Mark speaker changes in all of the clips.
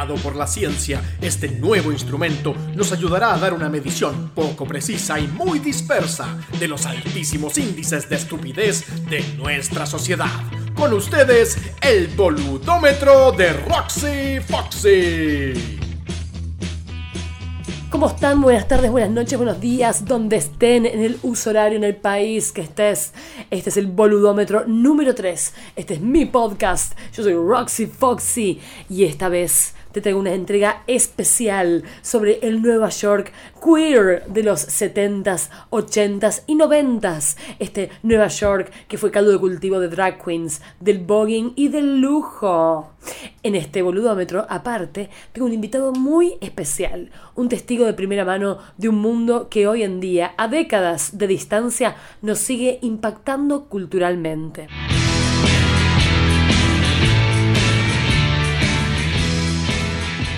Speaker 1: Por la ciencia, este nuevo instrumento nos ayudará a dar una medición poco precisa y muy dispersa de los altísimos índices de estupidez de nuestra sociedad. Con ustedes, el boludómetro de Roxy Foxy.
Speaker 2: ¿Cómo están? Buenas tardes, buenas noches, buenos días, donde estén, en el uso horario, en el país que estés. Este es el boludómetro número 3. Este es mi podcast. Yo soy Roxy Foxy y esta vez te traigo una entrega especial sobre el Nueva York queer de los 70s, 80s y 90s. Este Nueva York que fue caldo de cultivo de drag queens, del voguing y del lujo. En este boludómetro, aparte, tengo un invitado muy especial, un testigo de primera mano de un mundo que hoy en día, a décadas de distancia, nos sigue impactando culturalmente.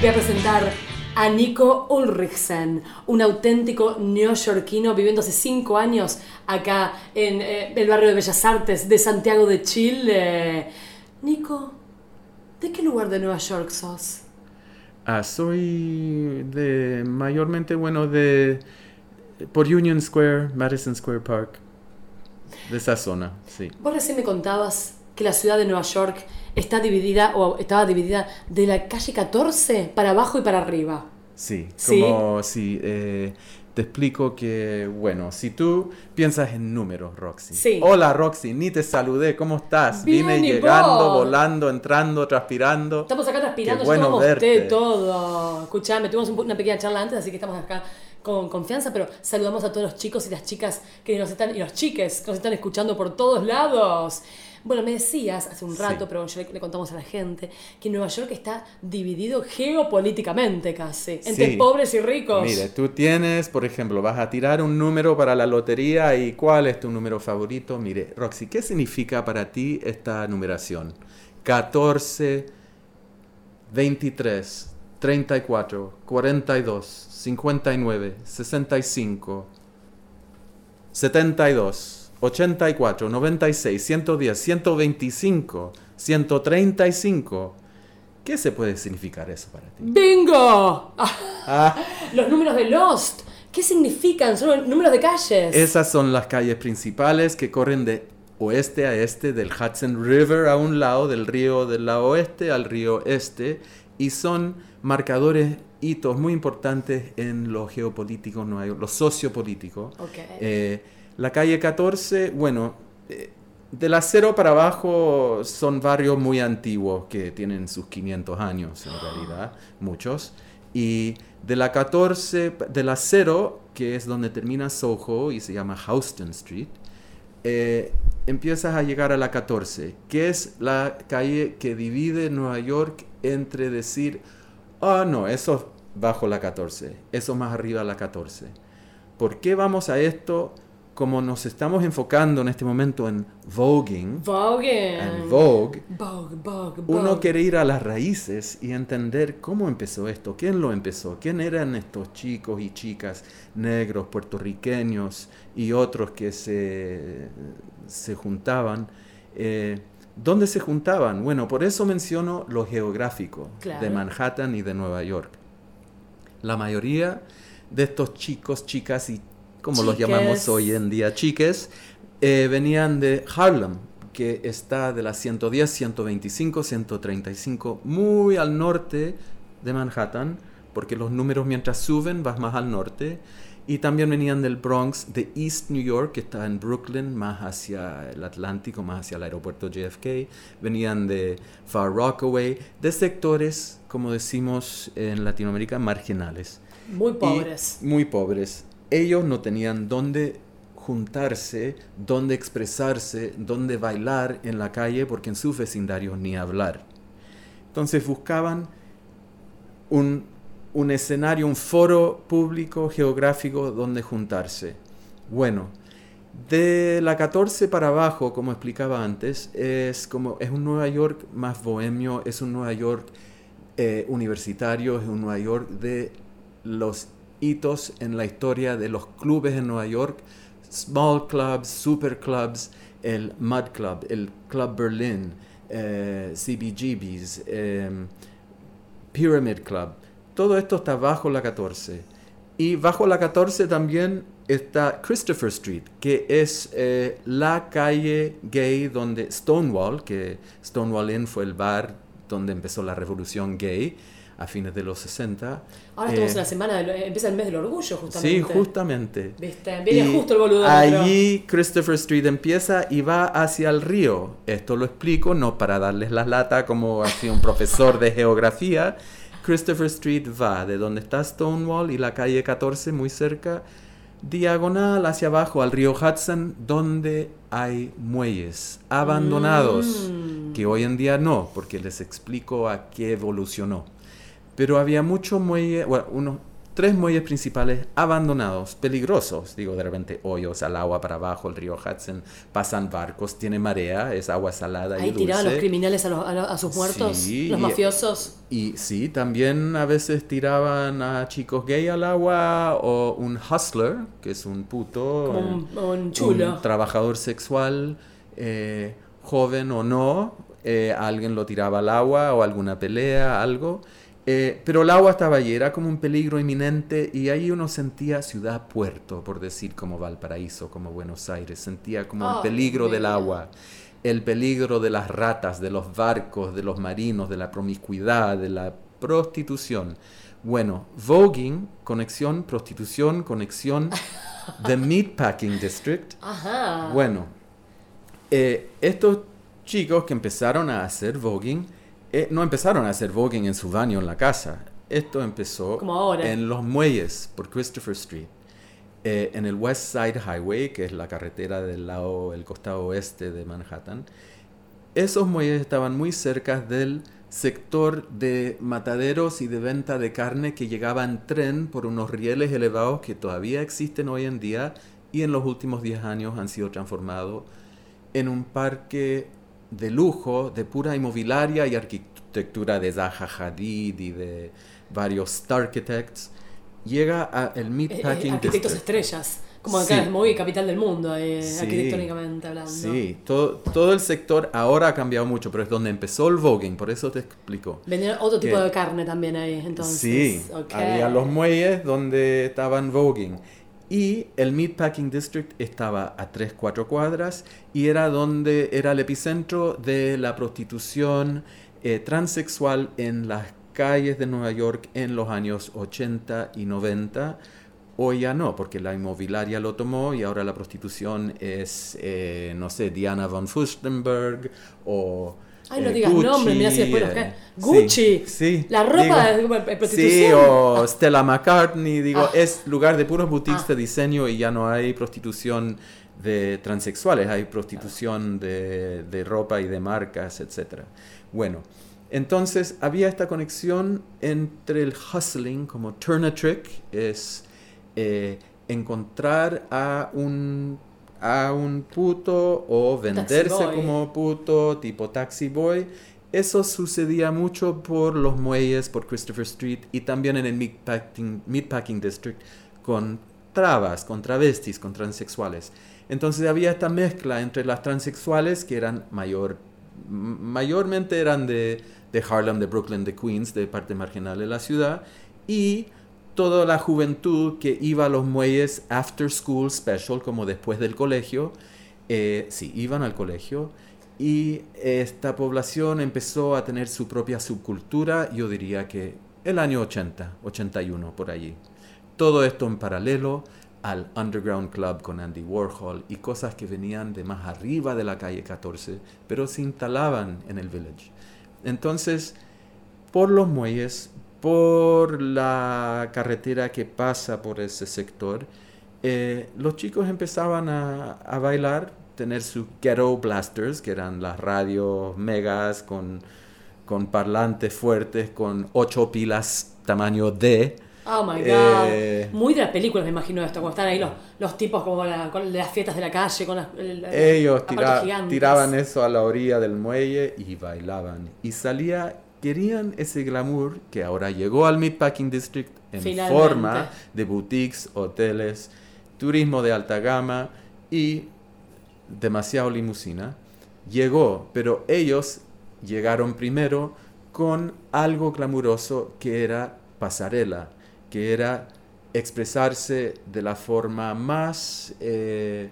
Speaker 2: Voy a presentar a Nico Ulrichsen, un auténtico neoyorquino viviendo hace cinco años acá en eh, el barrio de Bellas Artes de Santiago de Chile. Nico, ¿de qué lugar de Nueva York sos?
Speaker 3: Ah, soy de mayormente bueno de por Union Square, Madison Square Park, de esa zona, sí.
Speaker 2: Vos recién me contabas que la ciudad de Nueva York está dividida o estaba dividida de la calle 14 para abajo y para arriba.
Speaker 3: Sí, como si eh, te explico que, bueno, si tú piensas en números, Roxy.
Speaker 2: Sí.
Speaker 3: Hola, Roxy, ni te saludé, ¿cómo estás?
Speaker 2: Bien,
Speaker 3: Vine
Speaker 2: ¿y
Speaker 3: llegando,
Speaker 2: vos?
Speaker 3: volando, entrando, transpirando.
Speaker 2: Estamos acá transpirando,
Speaker 3: bueno verte.
Speaker 2: todo. Escuchame, tuvimos un- una pequeña charla antes, así que estamos acá con confianza, pero saludamos a todos los chicos y las chicas que nos están, y los chiques que nos están escuchando por todos lados. Bueno, me decías hace un rato,
Speaker 3: Sí.
Speaker 2: pero ya le, le contamos a la gente, que Nueva York está dividido geopolíticamente casi, entre
Speaker 3: Sí.
Speaker 2: pobres y ricos.
Speaker 3: Mire, tú tienes, por ejemplo, vas a tirar un número para la lotería y ¿cuál es tu número favorito? Mire, Roxy, ¿qué significa para ti esta numeración? 14, 23, 34, 42, 59, 65, 72, 84, 96, 110, 125, 135. ¿Qué se puede significar eso para ti?
Speaker 2: ¡Bingo! Ah, los números de Lost, ¿qué significan? Son números de calles.
Speaker 3: esas son las calles principales que corren de oeste a este, del Hudson River a un lado, del río del lado oeste al río este, y son marcadores, hitos muy importantes en lo geopolítico, lo sociopolítico.
Speaker 2: Ok.
Speaker 3: Eh, la calle 14, bueno, eh, de la cero para abajo son barrios muy antiguos que tienen sus 500 años en realidad, muchos. Y de la 14, de la cero, que es donde termina Soho y se llama Houston Street, eh, empiezas a llegar a la 14, que es la calle que divide Nueva York entre decir, ah, no, eso es bajo la 14, eso más arriba la 14. ¿Por qué vamos a esto? Como nos estamos enfocando en este momento en voguing,
Speaker 2: Vogue.
Speaker 3: en Vogue,
Speaker 2: Vogue, Vogue,
Speaker 3: uno quiere ir a las raíces y entender cómo empezó esto, quién lo empezó, quién eran estos chicos y chicas negros, puertorriqueños y otros que se, se juntaban. Eh, ¿Dónde se juntaban? Bueno, por eso menciono lo geográfico
Speaker 2: Claro.
Speaker 3: de Manhattan y de Nueva York. La mayoría de estos chicos, chicas y como los
Speaker 2: Chiques.
Speaker 3: llamamos hoy en día, chiques, eh, venían de Harlem, que está de la 110, 125, 135, muy al norte de Manhattan, porque los números mientras suben vas más al norte. Y también venían del Bronx, de East New York, que está en Brooklyn, más hacia el Atlántico, más hacia el aeropuerto JFK. Venían de Far Rockaway, de sectores, como decimos en Latinoamérica, marginales.
Speaker 2: Muy
Speaker 3: Y
Speaker 2: pobres.
Speaker 3: muy pobres. Ellos no tenían dónde juntarse, dónde expresarse, dónde bailar en la calle, porque en sus vecindarios ni hablar. Entonces buscaban un, un escenario, un foro público geográfico donde juntarse. Bueno, de la 14 para abajo, como explicaba antes, es como es un Nueva York más bohemio, es un Nueva York eh, universitario, es un Nueva York de los hitos en la historia de los clubes en Nueva York, small clubs, super clubs, el Mud Club, el Club Berlin, eh, CBGBs, eh, Pyramid Club. Todo esto está bajo la 14. Y bajo la 14 también está Christopher Street, que es eh, la calle gay donde Stonewall, que Stonewall Inn fue el bar donde empezó la revolución gay a fines de los 60.
Speaker 2: Ahora estamos en la semana, empieza el mes del orgullo justamente.
Speaker 3: Sí, justamente.
Speaker 2: ¿Viste? Viene justo el boludo.
Speaker 3: Allí Christopher Street empieza y va hacia el río. Esto lo explico no para darles la lata como así un profesor de geografía. Christopher Street va de donde está Stonewall y la calle 14 muy cerca, diagonal hacia abajo al río Hudson, donde hay muelles abandonados,
Speaker 2: Mm.
Speaker 3: que hoy en día no, porque les explico a qué evolucionó. Pero había muchos muelles, bueno, unos tres muelles principales abandonados, peligrosos, digo de repente hoyos al agua para abajo, el río Hudson, pasan barcos, tiene marea, es agua salada y
Speaker 2: Ahí
Speaker 3: dulce.
Speaker 2: tiraban los criminales a, los- a los- a sus muertos,
Speaker 3: Sí,
Speaker 2: los
Speaker 3: y-
Speaker 2: mafiosos.
Speaker 3: Y sí, también a veces tiraban a chicos gay al agua o un hustler, que es un puto,
Speaker 2: un chulo.
Speaker 3: un trabajador sexual, eh, joven o no, eh, alguien lo tiraba al agua o alguna pelea, algo. Eh, pero el agua estaba allí, era como un peligro inminente y ahí uno sentía ciudad-puerto, por decir como Valparaíso, como Buenos Aires, sentía como
Speaker 2: Oh,
Speaker 3: el peligro del agua, el peligro de las ratas, de los barcos, de los marinos, de la promiscuidad, de la prostitución. Bueno, voguing, conexión, prostitución, conexión, the Meatpacking District.
Speaker 2: Ajá.
Speaker 3: Bueno, eh, estos chicos que empezaron a hacer voguing, eh, no empezaron a hacer voguing en su baño en la casa. Esto empezó
Speaker 2: Como ahora.
Speaker 3: en los muelles por Christopher Street, eh, en el West Side Highway, que es la carretera del lado, el costado oeste de Manhattan. Esos muelles estaban muy cerca del sector de mataderos y de venta de carne que llegaba en tren por unos rieles elevados que todavía existen hoy en día y en los últimos 10 años han sido transformados en un parque de lujo, de pura inmobiliaria y arquitectura de Zaha Hadid y de varios Star Architects. Llega a el
Speaker 2: Eh, eh,
Speaker 3: Meatpacking
Speaker 2: arquitectos
Speaker 3: District.
Speaker 2: estrellas. Como acá
Speaker 3: Sí.
Speaker 2: es muy capital del mundo, eh,
Speaker 3: Sí.
Speaker 2: arquitectónicamente hablando.
Speaker 3: Sí, todo, todo el sector ahora ha cambiado mucho, pero es donde empezó el voguing, por eso te explico.
Speaker 2: Vendían otro tipo
Speaker 3: Que-
Speaker 2: de carne también ahí, entonces.
Speaker 3: sí,
Speaker 2: ok.
Speaker 3: había los muelles donde estaban voguing. Y el Meatpacking District estaba a 3, 4 cuadras y era donde era el epicentro de la prostitución eh, transexual en las calles de Nueva York en los años 80 y 90. Hoy ya no, porque la inmobiliaria lo tomó y ahora la prostitución es, eh, no sé, Diana von Furstenberg o...
Speaker 2: Ay, no
Speaker 3: eh,
Speaker 2: digas nombres, mirá si después los
Speaker 3: eh,
Speaker 2: cae. Gucci.
Speaker 3: Sí, sí,
Speaker 2: La ropa
Speaker 3: digo-
Speaker 2: es como, eh, prostitución.
Speaker 3: Sí, o Stella McCartney, digo,
Speaker 2: Ah.
Speaker 3: es lugar de puros boutiques
Speaker 2: Ah.
Speaker 3: de diseño y ya no hay prostitución de transexuales, hay prostitución de, de ropa y de marcas, etc. Bueno, entonces había esta conexión entre el hustling, como turn a trick, es eh, encontrar a un, a un puto o venderse como puto, tipo taxi boy. Eso sucedía mucho por los muelles, por Christopher Street y también en el Meatpacking, Meatpacking District con trabas, con travestis, con transexuales. Entonces había esta mezcla entre las transexuales que eran mayor, mayormente eran de, de Harlem, de Brooklyn, de Queens, de parte marginal de la ciudad, y toda la juventud que iba a los muelles after school special, como después del colegio, eh, sí, iban al colegio, y esta población empezó a tener su propia subcultura, yo diría que el año 80, 81, por allí. Todo esto en paralelo al Underground Club con Andy Warhol y cosas que venían de más arriba de la calle 14, pero se instalaban en el village. Entonces, por los muelles, por la carretera que pasa por ese sector, eh, los chicos empezaban a, a bailar, tener sus ghetto blasters, que eran las radios megas con, con parlantes fuertes, con ocho pilas tamaño D.
Speaker 2: Oh my god.
Speaker 3: Eh,
Speaker 2: Muy de las películas me imagino esto, cuando están ahí los, los tipos como la- con las fiestas de la calle, con las. el- el-
Speaker 3: Ellos tira- tiraban eso a la orilla del muelle y bailaban. Y salía, querían ese glamour que ahora llegó al Meatpacking District en
Speaker 2: Finalmente.
Speaker 3: forma de boutiques, hoteles, turismo de alta gama y demasiado limusina. Llegó, pero ellos llegaron primero con algo glamuroso que era pasarela, que era expresarse de la forma más eh,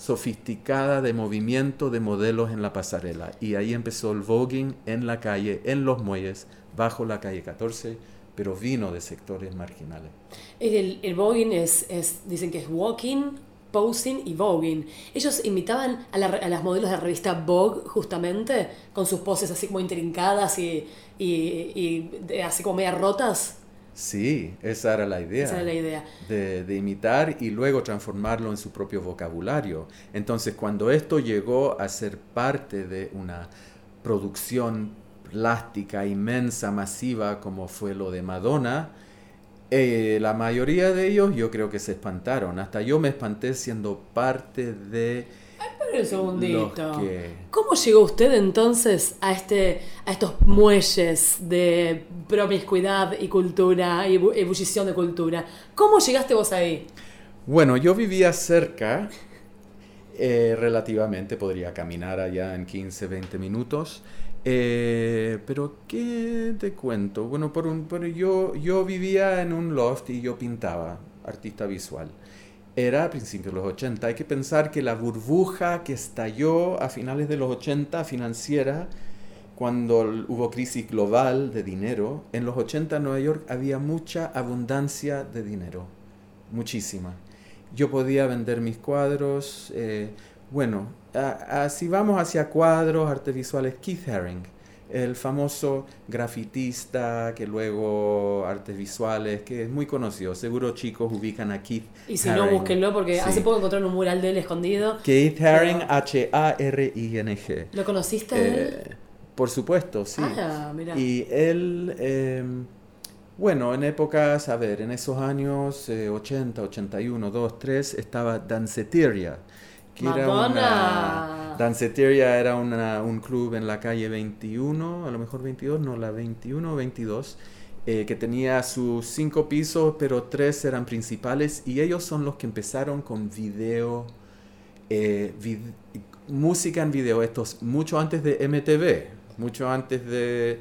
Speaker 3: sofisticada de movimiento de modelos en la pasarela. Y ahí empezó el voguing en la calle, en los muelles, bajo la calle 14, pero vino de sectores marginales.
Speaker 2: El, el voguing es, es, dicen que es walking, posing y voguing. Ellos imitaban a, las modelos de la revista Vogue, justamente, con sus poses así como intrincadas y, y, y así como media rotas.
Speaker 3: Sí, esa era la idea.
Speaker 2: Esa era la idea.
Speaker 3: De, de, imitar y luego transformarlo en su propio vocabulario. Entonces, cuando esto llegó a ser parte de una producción plástica inmensa, masiva, como fue lo de Madonna, eh, la mayoría de ellos yo creo que se espantaron. Hasta yo me espanté siendo parte de...
Speaker 2: Ay, pero un segundito. ¿Cómo llegó usted entonces a, este, a estos muelles de promiscuidad y cultura y ebullición de cultura? ¿Cómo llegaste vos ahí?
Speaker 3: Bueno, yo vivía cerca, eh, relativamente, podría caminar allá en 15, 20 minutos. Eh, pero, ¿qué te cuento? Bueno, por un, yo, yo vivía en un loft y yo pintaba, artista visual. Era a principios de los 80. Hay que pensar que la burbuja que estalló a finales de los 80 financiera, cuando hubo crisis global de dinero, en los 80 en Nueva York había mucha abundancia de dinero, muchísima. Yo podía vender mis cuadros. Eh, bueno, si vamos hacia cuadros, artes visuales, Keith Haring, el famoso grafitista que luego artes visuales, que es muy conocido. Seguro chicos ubican a Keith.
Speaker 2: Y si no, búsquenlo porque hace poco encontraron un mural de él escondido.
Speaker 3: Keith Haring, H-A-R-I-N-G.
Speaker 2: ¿Lo conociste?
Speaker 3: Eh, por supuesto, sí.
Speaker 2: Ah, mira.
Speaker 3: Y él, em, bueno, en épocas, a ver, en esos años 80, 81, 2, 3, estaba Danceteria era una... Danceteria era un club en la calle 21, a lo mejor 22, no, la 21 o 22, eh, que tenía sus cinco pisos, pero tres eran principales, y ellos son los que empezaron con video, eh, música en video, estos mucho antes de MTV, mucho antes de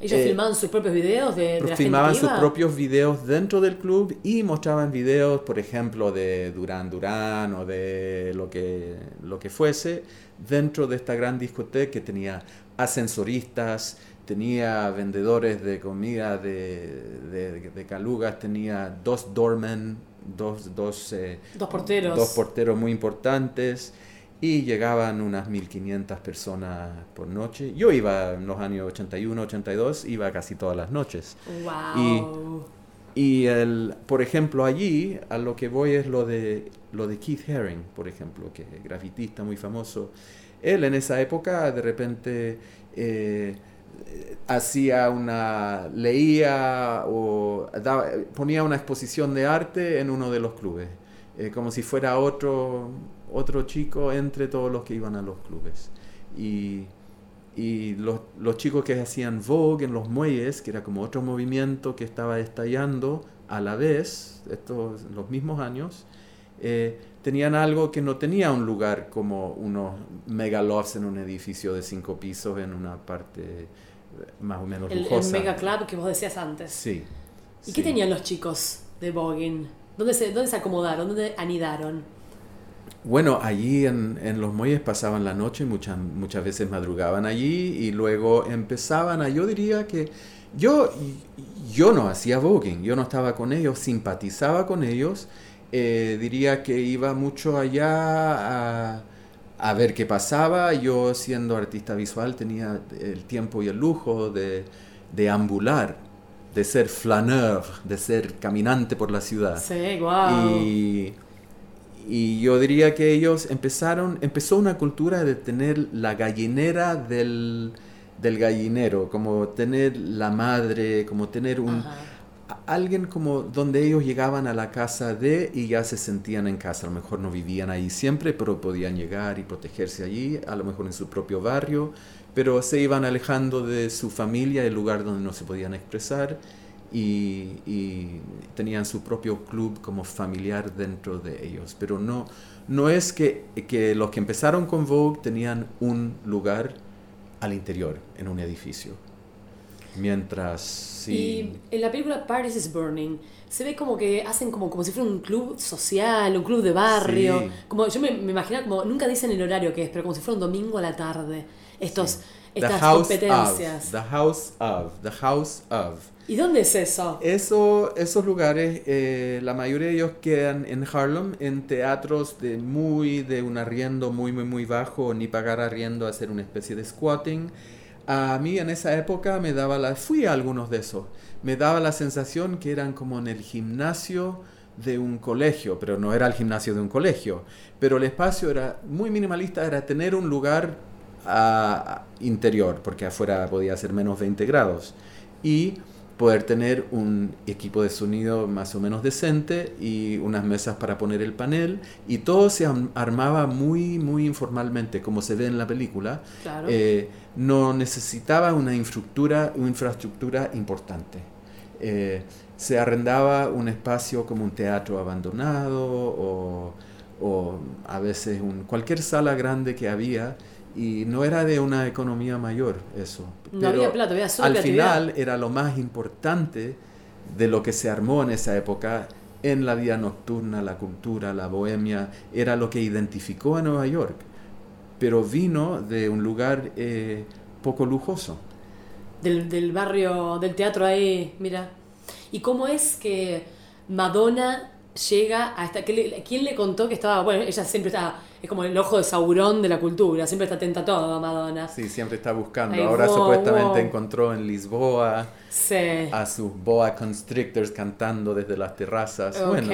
Speaker 2: ellos eh, filmaban sus propios videos de, de
Speaker 3: Filmaban sus propios videos dentro del club y mostraban videos, por ejemplo, de Durán Durán o de lo que, lo que fuese, dentro de esta gran discoteca que tenía ascensoristas, tenía vendedores de comida de, de, calugas, tenía dos doormen, dos, dos,
Speaker 2: eh, dos porteros.
Speaker 3: Dos porteros muy importantes y llegaban unas 1500 personas por noche. Yo iba en los años 81, 82, iba casi todas las noches.
Speaker 2: Wow.
Speaker 3: Y, y el, por ejemplo, allí a lo que voy es lo de, lo de Keith Haring, por ejemplo, que es grafitista muy famoso. Él en esa época de repente eh, hacía una, leía o ponía una exposición de arte en uno de los clubes, eh, como si fuera otro otro chico entre todos los que iban a los clubes. Y, y los, los, chicos que hacían Vogue en los muelles, que era como otro movimiento que estaba estallando a la vez, estos, los mismos años, eh, tenían algo que no tenía un lugar como unos megalofts en un edificio de cinco pisos en una parte eh, más o menos
Speaker 2: el,
Speaker 3: lujosa.
Speaker 2: El mega club que vos decías antes.
Speaker 3: Sí.
Speaker 2: ¿Y qué tenían los chicos de Vogue? ¿Dónde se, ¿Dónde se acomodaron? ¿Dónde anidaron?
Speaker 3: Bueno, allí en, en, los muelles pasaban la noche, muchas, muchas veces madrugaban allí y luego empezaban a, yo diría que yo, yo no hacía voguing, yo no estaba con ellos, simpatizaba con ellos, eh, diría que iba mucho allá a, a, ver qué pasaba, yo siendo artista visual tenía el tiempo y el lujo de, de ambular, de ser flaneur, de ser caminante por la ciudad.
Speaker 2: Sí, wow.
Speaker 3: Y y yo diría que ellos empezaron, empezó una cultura de tener la gallinera del, del gallinero, como tener la madre, como tener un... Alguien como donde ellos llegaban a la casa de y ya se sentían en casa, a lo mejor no vivían ahí siempre, pero podían llegar y protegerse allí, a lo mejor en su propio barrio, pero se iban alejando de su familia, el lugar donde no se podían expresar y, tenían su propio club como familiar dentro de ellos. Pero no, no es que, que los que empezaron con Vogue tenían un lugar al interior, en un edificio. Mientras, sí.
Speaker 2: Y en la película Paris is Burning se ve como que hacen como, como si fuera un club social, un club de barrio.
Speaker 3: Sí.
Speaker 2: Como yo me, me imaginaba como, nunca dicen el horario que es, pero como si fuera un domingo a la tarde. Estos, estas
Speaker 3: House
Speaker 2: competencias.
Speaker 3: of. The House of. The House of.
Speaker 2: ¿Y dónde es eso?
Speaker 3: Eso, esos lugares, eh, la mayoría de ellos quedan en Harlem, en teatros de muy, de un arriendo muy, muy, muy bajo, ni pagar arriendo, hacer una especie de squatting. A mí en esa época me daba la, fui a algunos de esos, me daba la sensación que eran como en el gimnasio de un colegio, pero no era el gimnasio de un colegio, pero el espacio era muy minimalista, era tener un lugar ah, interior, porque afuera podía ser menos 20 grados, y poder tener un equipo de sonido más o menos decente y unas mesas para poner el panel y todo se armaba muy muy informalmente como se ve en la película
Speaker 2: Claro.
Speaker 3: Eh, no necesitaba una infraestructura una infraestructura importante Eh, se arrendaba un espacio como un teatro abandonado o, o a veces un, cualquier sala grande que había y no era de una economía mayor eso
Speaker 2: No había plata, había solo
Speaker 3: al final era lo más importante de lo que se armó en esa época en la vida nocturna, la cultura, la bohemia, era lo que identificó a Nueva York, pero vino de un lugar eh, poco lujoso.
Speaker 2: Del, del barrio, del teatro ahí, mira. ¿Y cómo es que Madonna llega a esta... que le- ¿Quién le contó que estaba... Bueno, ella siempre está... Es como el ojo de Saurón de la cultura, siempre está atenta a todo, Madonna.
Speaker 3: Sí, siempre está buscando.
Speaker 2: Ay,
Speaker 3: Ahora
Speaker 2: wow,
Speaker 3: supuestamente
Speaker 2: wow.
Speaker 3: encontró en Lisboa
Speaker 2: Sí.
Speaker 3: a sus boa constrictors cantando desde las terrazas. Bueno,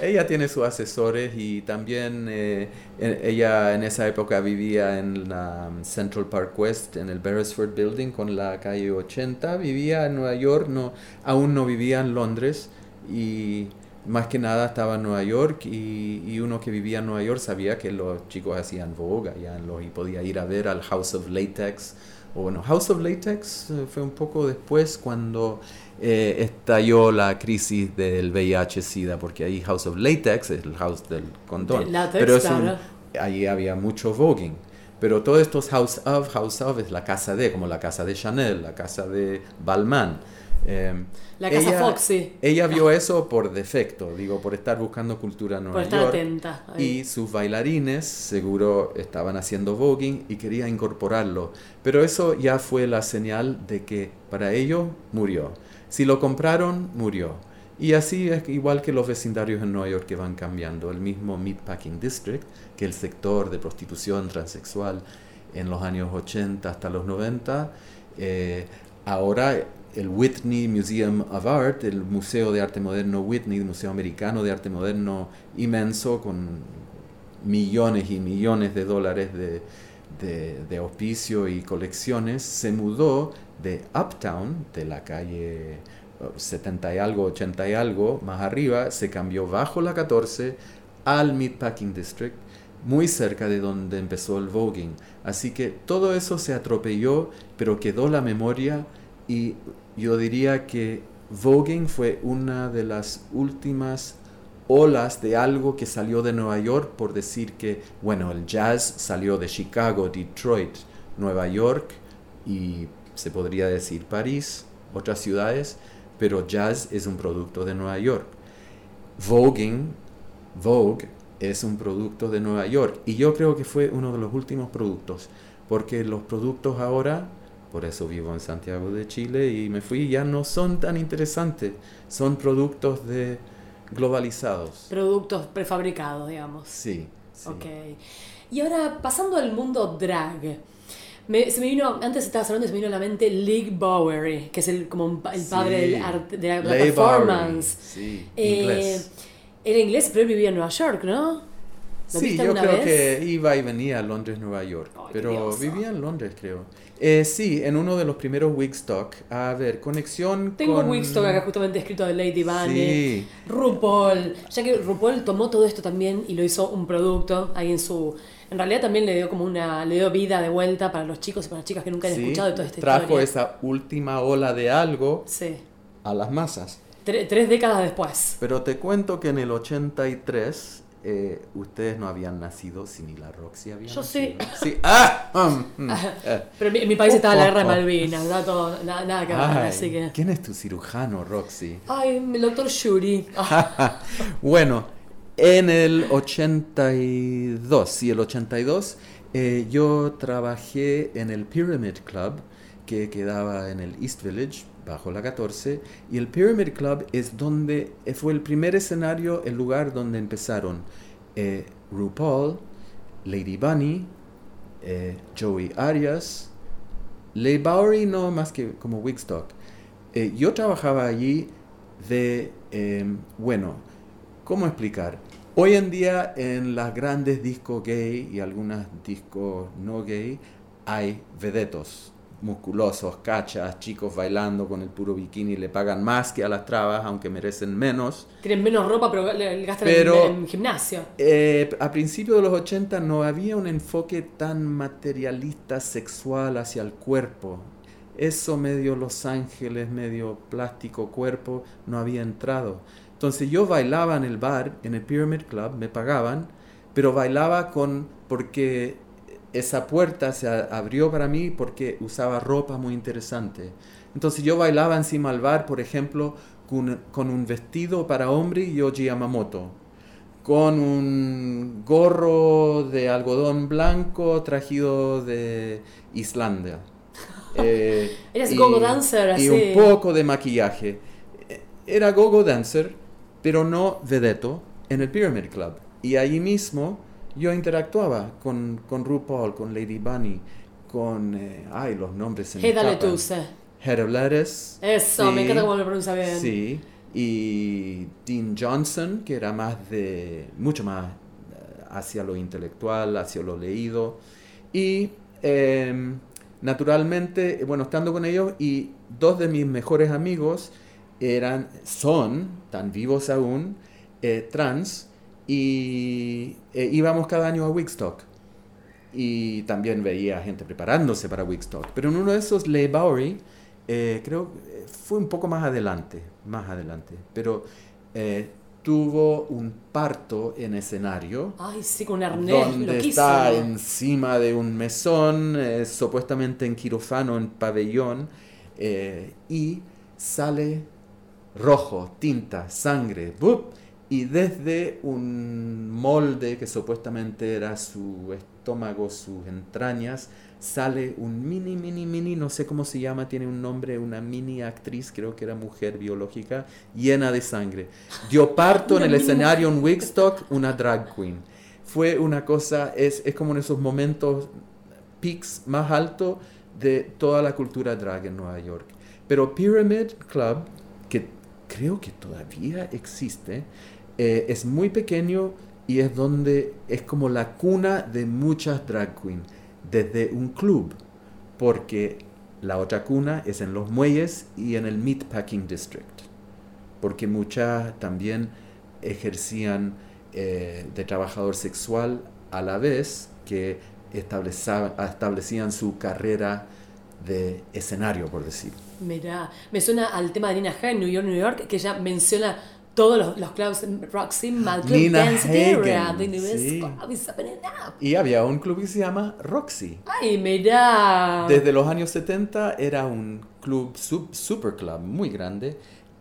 Speaker 3: ella tiene sus asesores y también eh, en- ella en esa época vivía en la um, Central Park West, en el Beresford Building con la calle 80. Vivía en Nueva York, no, aún no vivía en Londres y más que nada estaba en Nueva York y, y uno que vivía en Nueva York sabía que los chicos hacían Vogue allá en los, y podía ir a ver al House of Latex. O bueno, House of Latex eh, fue un poco después cuando eh, estalló la crisis del VIH-Sida, porque ahí House of Latex es el house del condón. Pero un- allí había mucho voguing. Pero todos estos House of, House of es la casa de, como la casa de Chanel, la casa de Balmain. Eh,
Speaker 2: La casa Foxy.
Speaker 3: Ella vio eso por defecto, digo, por estar buscando cultura Nueva
Speaker 2: Por estar
Speaker 3: York.
Speaker 2: atenta. ahí.
Speaker 3: Y sus bailarines seguro estaban haciendo voguing y quería incorporarlo. Pero eso ya fue la señal de que para ellos murió. Si lo compraron, murió. Y así es igual que los vecindarios en Nueva York que van cambiando. El mismo Meatpacking District, que el sector de prostitución transexual en los años 80 hasta los 90, eh, ahora el Whitney Museum of Art, el Museo de Arte Moderno Whitney, el Museo Americano de Arte Moderno inmenso con millones y millones de dólares de, de, auspicio y colecciones, se mudó de Uptown, de la calle eh, 70 y algo, 80 y algo, más arriba, se cambió bajo la 14 al Meatpacking District, muy cerca de donde empezó el voguing. Así que todo eso se atropelló, pero quedó la memoria y yo diría que voguing fue una de las últimas olas de algo que salió de Nueva York, por decir que, bueno, el jazz salió de Chicago, Detroit, Nueva York y se podría decir París, otras ciudades, pero jazz es un producto de Nueva York. Voguing, Vogue, es un producto de Nueva York y yo creo que fue uno de los últimos productos, porque los productos ahora, por eso vivo en Santiago de Chile y me fui, ya no son tan interesantes, son productos de globalizados.
Speaker 2: Productos prefabricados, digamos.
Speaker 3: Sí, sí.
Speaker 2: Ok. Y ahora, pasando al mundo drag. Me, se me vino, antes estabas hablando y se me vino a la mente Lee Bowery, que es el, como el padre
Speaker 3: Sí.
Speaker 2: del arte, de la, performance.
Speaker 3: Sí,
Speaker 2: Eh,
Speaker 3: inglés.
Speaker 2: Era inglés, pero él vivía en Nueva York, ¿no? ¿Lo
Speaker 3: Sí,
Speaker 2: viste
Speaker 3: yo creo
Speaker 2: vez?
Speaker 3: que iba y venía a Londres, Nueva York,
Speaker 2: Ay,
Speaker 3: pero vivía en Londres, creo. Eh, sí, en uno de los primeros Wigstock. A ver, conexión
Speaker 2: Tengo
Speaker 3: con...
Speaker 2: Wigstock acá justamente escrito de Lady Bunny.
Speaker 3: Sí,
Speaker 2: RuPaul, ya que RuPaul tomó todo esto también y lo hizo un producto ahí en su... En realidad también le dio como una... Le dio vida de vuelta para los chicos y para las chicas que nunca han
Speaker 3: sí,
Speaker 2: escuchado de toda esta
Speaker 3: trajo
Speaker 2: historia.
Speaker 3: esa última ola de algo
Speaker 2: Sí.
Speaker 3: a las masas.
Speaker 2: Tre- tres décadas después.
Speaker 3: Pero te cuento que en el 83 eh, ustedes no habían nacido si ni la Roxy había
Speaker 2: Yo
Speaker 3: nacido.
Speaker 2: sí.
Speaker 3: Sí. ¡Ah! Mm, mm, eh.
Speaker 2: Pero en mi, país estaba la guerra de
Speaker 3: Oh, oh, oh.
Speaker 2: Malvinas. Todo, na- nada, que ver,
Speaker 3: Ay,
Speaker 2: así que...
Speaker 3: ¿Quién es tu cirujano, Roxy?
Speaker 2: Ay, el doctor Yuri.
Speaker 3: Bueno, en el 82, sí, el 82, eh, yo trabajé en el Pyramid Club, que quedaba en el East Village, bajo la 14, y el Pyramid Club es donde eh, fue el primer escenario, el lugar donde empezaron eh, RuPaul, Lady Bunny, eh, Joey Arias, Leigh Bowery no más que como Wigstock. Eh, yo trabajaba allí de, em, bueno, ¿cómo explicar? Hoy en día en las grandes discos gay y algunas discos no gay hay vedetos musculosos, cachas, chicos bailando con el puro bikini, le pagan más que a las trabas, aunque merecen menos.
Speaker 2: Tienen menos ropa, pero le, gastan
Speaker 3: Pero-
Speaker 2: en, en gimnasio.
Speaker 3: Eh, a principios de los 80 no había un enfoque tan materialista sexual hacia el cuerpo. Eso medio Los Ángeles, medio plástico cuerpo, no había entrado. Entonces yo bailaba en el bar, en el Pyramid Club, me pagaban, pero bailaba con porque esa puerta se abrió para mí porque usaba ropa muy interesante. Entonces yo bailaba encima del bar, por ejemplo, con, con un vestido para hombre y yo Yamamoto con un gorro de algodón blanco trajido de Islandia. Eh,
Speaker 2: Eres
Speaker 3: y-
Speaker 2: go-go dancer,
Speaker 3: Y
Speaker 2: así.
Speaker 3: un poco de maquillaje. Eh, Era gogo dancer, pero no vedeto, en el Pyramid Club. Y allí mismo yo interactuaba con, con RuPaul, con Lady Bunny, con... eh, ay, los nombres se me Lettuce.
Speaker 2: Eso, me encanta cómo lo pronuncia bien.
Speaker 3: Sí, y Dean Johnson, que era más de, mucho más eh, hacia lo intelectual, hacia lo leído. Y em, naturalmente, bueno, estando con ellos, y dos de mis mejores amigos eran, son, tan vivos aún, eh, trans, y eh, íbamos cada año a Wigstock. Y también veía gente preparándose para Wigstock. Pero en uno de esos, Leigh Bowery, eh, creo que fue un poco más adelante, más adelante. Pero eh, tuvo un parto en escenario.
Speaker 2: Ay, sí, con arnés
Speaker 3: donde
Speaker 2: loquísimo.
Speaker 3: está encima de un mesón, eh, supuestamente en quirófano, en pabellón, eh, y sale rojo, tinta, sangre, ¡bup! Y desde un molde que supuestamente era su estómago, sus entrañas, sale un mini, mini, mini, no sé cómo se llama, tiene un nombre, una mini actriz, creo que era mujer biológica, llena de sangre. Dio parto en el escenario en Wigstock, una drag queen. Fue una cosa, es, es como en esos momentos peaks más altos de toda la cultura drag en Nueva York. Pero Pyramid Club, que creo que todavía existe, eh, es muy pequeño y es donde es como la cuna de muchas drag queens, desde un club, porque la otra cuna es en los muelles y en el Meatpacking District, porque muchas también ejercían eh, de trabajador sexual a la vez que establecían su carrera de escenario, por decir.
Speaker 2: Mirá, me suena al tema de Nina Hagen, New York, New York, que ella menciona todos los, los clubs, Roxy, Mad Club,
Speaker 3: Nina
Speaker 2: Dance Area,
Speaker 3: Hagen,
Speaker 2: the New
Speaker 3: sí.
Speaker 2: Club is opening up.
Speaker 3: Y había un club que se llama Roxy.
Speaker 2: Ay, mirá.
Speaker 3: Desde los años 70 era un club, sub- super club, muy grande.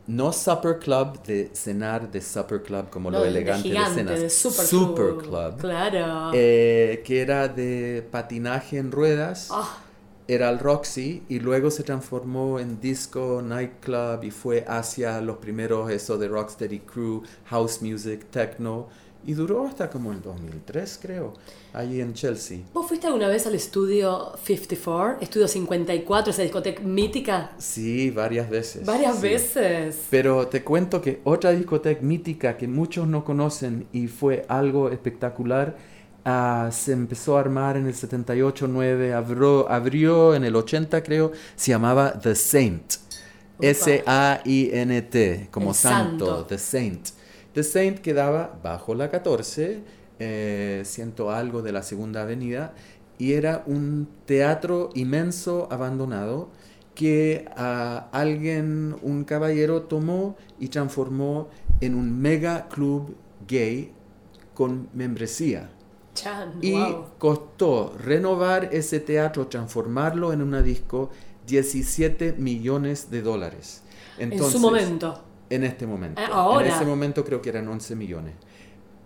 Speaker 3: No supper club de cenar, de supper club como
Speaker 2: No,
Speaker 3: lo
Speaker 2: de
Speaker 3: elegante de,
Speaker 2: gigante,
Speaker 3: cenas.
Speaker 2: de super,
Speaker 3: Super
Speaker 2: club.
Speaker 3: club.
Speaker 2: Claro.
Speaker 3: eh, que era de patinaje en ruedas.
Speaker 2: Ah,
Speaker 3: Era el Roxy y luego se transformó en disco, nightclub y fue hacia los primeros, eso de Rocksteady Crew, house music, techno. Y duró hasta como el 2003, creo, allí en Chelsea.
Speaker 2: ¿Vos fuiste alguna vez al estudio 54, estudio 54, esa discoteca mítica?
Speaker 3: Sí, varias veces.
Speaker 2: Varias
Speaker 3: sí.
Speaker 2: veces.
Speaker 3: Pero te cuento que otra discoteca mítica que muchos no conocen y fue algo espectacular, ah, se empezó a armar en el 78-9, abrió, abrió en el 80 creo, se llamaba The Saint. S-A-I-N-T, como santo. The Saint. The Saint quedaba bajo la 14, eh, ciento algo de la segunda avenida, y era un teatro inmenso abandonado que ah, alguien, un caballero, tomó y transformó en un mega club gay con membresía.
Speaker 2: Chan,
Speaker 3: Y
Speaker 2: wow.
Speaker 3: costó renovar ese teatro, transformarlo en una disco, 17 millones de dólares.
Speaker 2: En su momento.
Speaker 3: En este momento.
Speaker 2: Ah, ahora.
Speaker 3: En ese momento creo que eran 11 millones.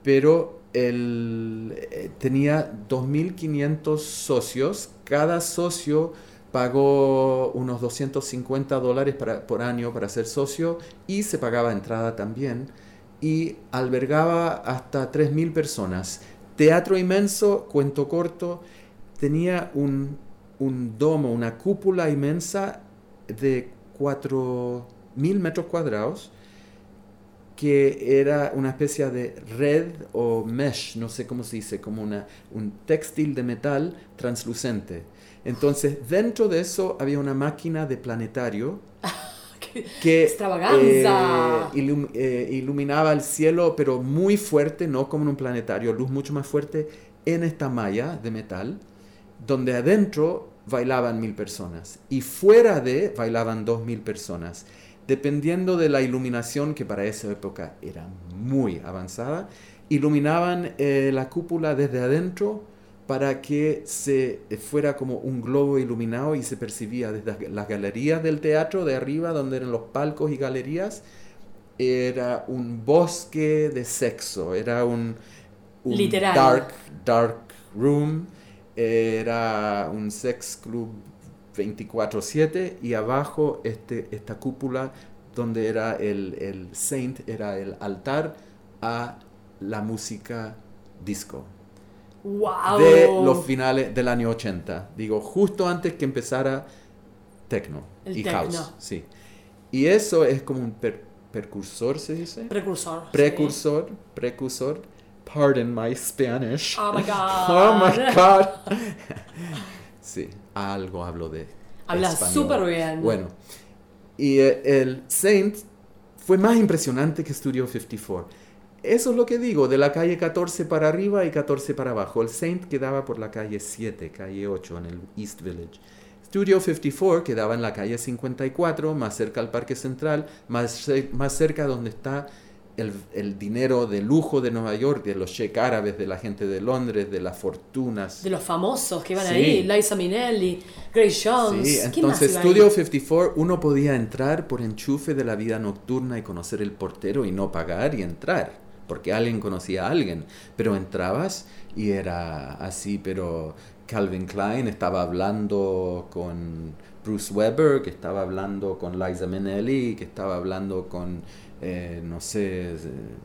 Speaker 3: Pero él eh, tenía 2.500 socios. Cada socio pagó unos 250 dólares para- por año para ser socio y se pagaba entrada también. Y albergaba hasta 3.000 personas. Teatro inmenso, cuento corto. Tenía un, un domo, una cúpula inmensa de 4.000 metros cuadrados que era una especie de red o mesh, no sé cómo se dice, como una, un textil de metal translucente. Entonces, dentro de eso había una máquina de planetario
Speaker 2: ¡Qué
Speaker 3: que
Speaker 2: extravaganza!
Speaker 3: eh, ilum- eh, iluminaba el cielo, pero muy fuerte, no como en un planetario, luz mucho más fuerte, en esta malla de metal, donde adentro bailaban mil personas y fuera de bailaban dos mil personas. Dependiendo de la iluminación, que para esa época era muy avanzada, iluminaban eh, la cúpula desde adentro para que se eh, fuera como un globo iluminado y se percibía desde las galerías del teatro de arriba, donde eran los palcos y galerías, era un bosque de sexo, era un, un
Speaker 2: Literal.
Speaker 3: dark, dark room, era un sex club 24/7 y abajo este, esta cúpula donde era el, el saint, era el altar a la música disco
Speaker 2: ¡Wow!
Speaker 3: de los finales del año 80. Digo, justo antes que empezara techno
Speaker 2: El
Speaker 3: y
Speaker 2: techno.
Speaker 3: house. Sí. Y eso es como un per- percursor, se dice.
Speaker 2: Precursor. sí.
Speaker 3: precursor, precursor. Pardon my Spanish.
Speaker 2: Oh my God.
Speaker 3: Oh my God. sí, algo hablo de. Español.
Speaker 2: súper bien.
Speaker 3: Bueno, y eh, el Saint fue más impresionante que Studio 54. Eso es lo que digo, de la calle 14 para arriba y 14 para abajo. El Saint quedaba por la calle 7, calle 8, en el East Village. Studio 54 quedaba en la calle 54, más cerca al Parque Central, más, más cerca donde está el, el dinero de lujo de Nueva York, de los cheques árabes, de la gente de Londres, de las fortunas.
Speaker 2: De los famosos que iban
Speaker 3: Sí.
Speaker 2: ahí, Liza Minnelli, Grace Jones.
Speaker 3: Sí,
Speaker 2: ¿Quién más
Speaker 3: entonces Studio
Speaker 2: ahí?
Speaker 3: 54 uno podía entrar por enchufe de la vida nocturna y conocer el portero y no pagar y entrar, porque alguien conocía a alguien, pero entrabas y era así, pero Calvin Klein estaba hablando con Bruce Weber, que estaba hablando con Liza Minnelli, que estaba hablando con, eh, no sé,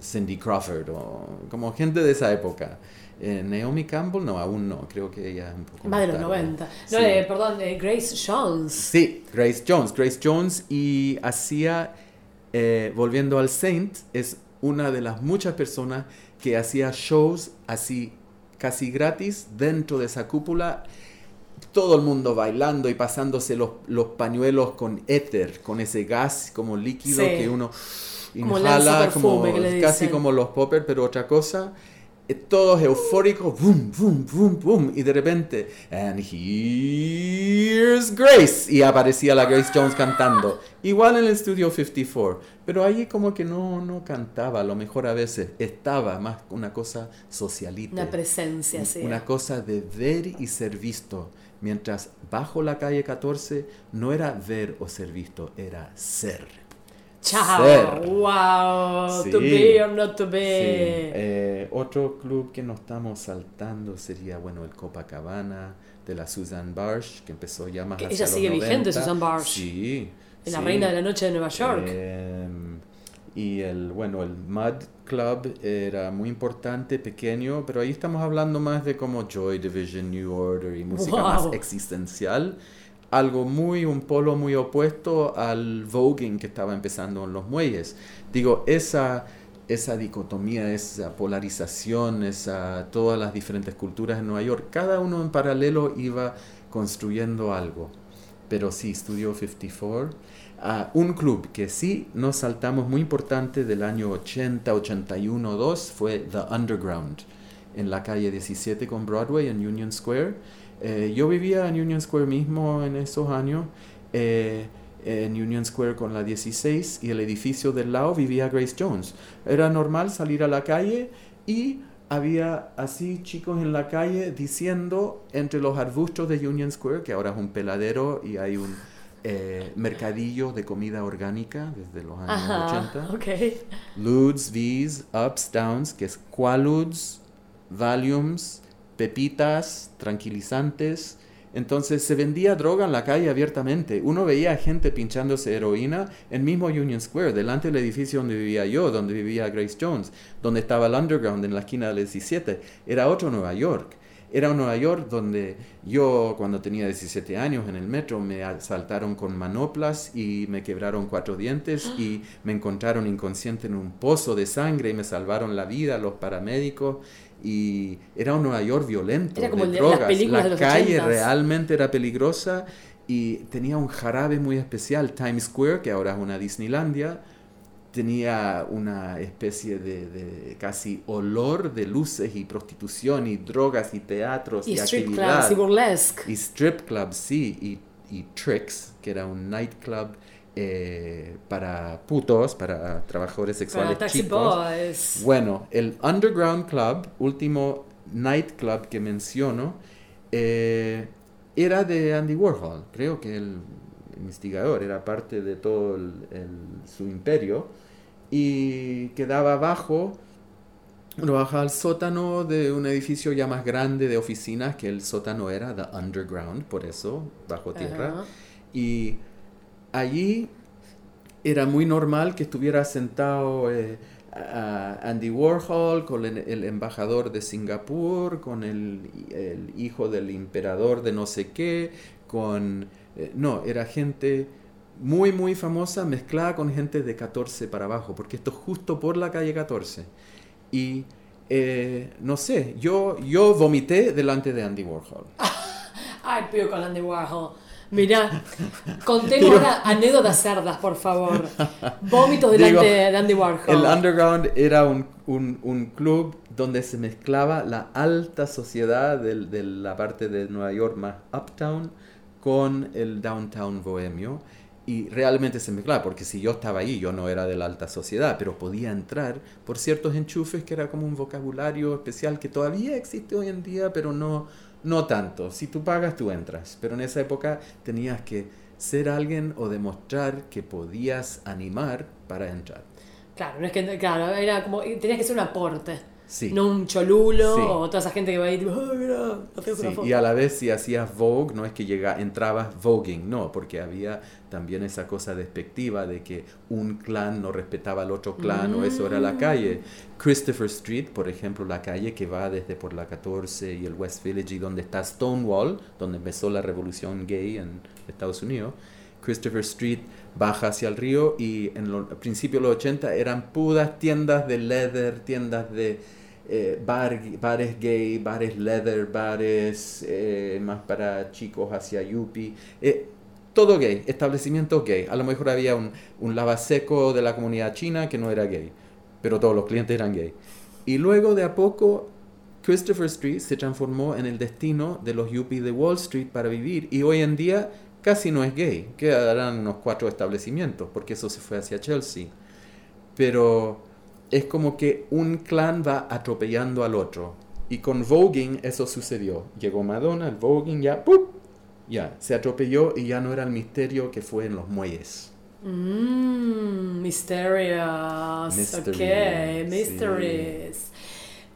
Speaker 3: Cindy Crawford, o como gente de esa época. Eh, Naomi Campbell, no, aún no, creo que ella es un poco
Speaker 2: Más de los
Speaker 3: tarde.
Speaker 2: 90. No, eh, perdón, Grace Jones.
Speaker 3: Sí, Grace Jones. Grace Jones y hacía, eh, volviendo al Saint, es una de las muchas personas que hacía shows así casi gratis dentro de esa cúpula. Todo el mundo bailando y pasándose los, los pañuelos con éter, con ese gas como líquido
Speaker 2: Sí.
Speaker 3: que uno inhala, como, casi como los poppers, pero otra cosa. Todos eufóricos, boom, boom, boom, boom, y de repente, and here's Grace, y aparecía la Grace Jones cantando, igual en el estudio 54, pero allí como que no, no cantaba, a lo mejor a veces estaba más una cosa socialita,
Speaker 2: Una presencia, sí.
Speaker 3: una cosa de ver y ser visto, mientras bajo la calle 14 no era ver o ser visto, era ser.
Speaker 2: Chao.
Speaker 3: Ser.
Speaker 2: Wow.
Speaker 3: Sí.
Speaker 2: To be or not to
Speaker 3: Sí,
Speaker 2: be.
Speaker 3: eh, otro club que nos estamos saltando sería, bueno, el Copacabana de la Susan Barsh, que empezó ya más
Speaker 2: Que
Speaker 3: hacia
Speaker 2: ella
Speaker 3: los
Speaker 2: sigue vigente,
Speaker 3: 90.
Speaker 2: Susan Barsh.
Speaker 3: Sí.
Speaker 2: la
Speaker 3: sí.
Speaker 2: reina de la noche de Nueva York.
Speaker 3: Eh, y el, bueno, el Mud Club era muy importante, pequeño, pero ahí estamos hablando más de como Joy Division, New Order y música más existencial. Algo muy, un polo muy opuesto al voguing que estaba empezando en los muelles. Digo, esa, esa dicotomía, esa polarización, esa, todas las diferentes culturas en Nueva York, cada uno en paralelo iba construyendo algo. Pero sí, Studio 54. Ah, un club que sí nos saltamos muy importante del año 80, 81, 2 fue The Underground en la calle 17 con Broadway en Union Square. Eh, yo vivía en Union Square mismo en esos años, eh, en Union Square con la 16 y el edificio del lado vivía Grace Jones. Era normal salir a la calle y había así chicos en la calle diciendo entre los arbustos de Union Square, que ahora es un peladero y hay un eh, mercadillo de comida orgánica desde los años
Speaker 2: Ajá,
Speaker 3: 80.
Speaker 2: ok.
Speaker 3: Ludes, V's, Ups, Downs, que es Qualudes, Valiums, Pepitas, tranquilizantes. Entonces se vendía droga en la calle abiertamente. Uno veía gente pinchándose heroína en mismo Union Square, delante del edificio donde vivía yo, donde vivía Grace Jones, donde estaba el Underground en la esquina del 17. Era otro Nueva York. Era un Nueva York donde yo, cuando tenía 17 años en el metro, me asaltaron con manoplas y me quebraron cuatro dientes y me encontraron inconsciente en un pozo de sangre y me salvaron la vida los paramédicos. Y era un Nueva York violento,
Speaker 2: Era como
Speaker 3: de
Speaker 2: las
Speaker 3: drogas.
Speaker 2: películas
Speaker 3: la
Speaker 2: de
Speaker 3: calle
Speaker 2: 80s.
Speaker 3: realmente era peligrosa y tenía un jarabe muy especial. Times Square, que ahora es una Disneylandia, tenía una especie de, de casi olor de luces y prostitución y drogas y teatros y,
Speaker 2: Y strip
Speaker 3: actividad.
Speaker 2: clubs y burlesque.
Speaker 3: Y strip clubs, sí, y, y Tricks, que era un nightclub eh, para putos, para trabajadores
Speaker 2: Para
Speaker 3: sexuales
Speaker 2: Taxi
Speaker 3: chicos.
Speaker 2: Boys.
Speaker 3: Bueno, el Underground Club, último nightclub que menciono, eh, era de Andy Warhol. Creo que el investigador era parte de todo el- el- su imperio y quedaba abajo, uno baja al sótano de un edificio ya más grande de oficinas, que el sótano era The Underground, por eso, bajo tierra. Y allí era muy normal que estuviera sentado eh, Andy Warhol con el, embajador de Singapur, con el, hijo del emperador de no sé qué, con... eh, no, era gente muy, muy famosa mezclada con gente de 14 para abajo, porque esto es justo por la calle 14. Y... eh, no sé, yo, yo vomité delante de Andy Warhol.
Speaker 2: Ay, pido con Andy Warhol. Mirá, contemos anécdotas cerdas, por favor. Vómitos delante
Speaker 3: Digo,
Speaker 2: de Andy Warhol.
Speaker 3: El Underground era un, un- un club donde se mezclaba la alta sociedad del- de la parte de Nueva York más uptown con el downtown bohemio. Y realmente se mezclaba, porque si yo estaba ahí, yo no era de la alta sociedad, pero podía entrar por ciertos enchufes que era como un vocabulario especial que todavía existe hoy en día, pero no, no tanto. Si tú pagas, tú entras. Pero en esa época tenías que ser alguien o demostrar que podías animar para entrar.
Speaker 2: Claro, no es que, claro, era como, tenías que ser un aporte.
Speaker 3: Sí.
Speaker 2: No un cholulo
Speaker 3: Sí.
Speaker 2: o toda esa gente que va ahí tipo, ay, mira,
Speaker 3: Sí,
Speaker 2: una foto.
Speaker 3: y a la vez si hacías Vogue, no es que llega, entrabas voguing, no, porque había también esa cosa despectiva de que un clan no respetaba al otro clan o eso era la calle. Christopher Street, por ejemplo, la calle que va desde por la 14 y el West Village y donde está Stonewall, donde empezó la revolución gay en Estados Unidos. Christopher Street baja hacia el río y en los al principio de los 80 eran puras tiendas de leather, tiendas de eh, bar- bares gay, bares leather, bares eh, más para chicos hacia yuppie. eh, todo gay, establecimientos gay. A lo mejor había un, un lavaseco de la comunidad china que no era gay, pero todos los clientes eran gay. Y luego de a poco Christopher Street se transformó en el destino de los yuppies de Wall Street para vivir y hoy en día casi no es gay. Quedarán unos cuatro establecimientos porque eso se fue hacia Chelsea. Pero es como que un clan va atropellando al otro. Y con voguing eso sucedió. Llegó Madonna, el voguing ya, ¡pup! ya, se atropelló y ya no era el misterio que fue en los muelles.
Speaker 2: Mmm, mysterious.
Speaker 3: Mysteries,
Speaker 2: ok,
Speaker 3: sí.
Speaker 2: mysteries.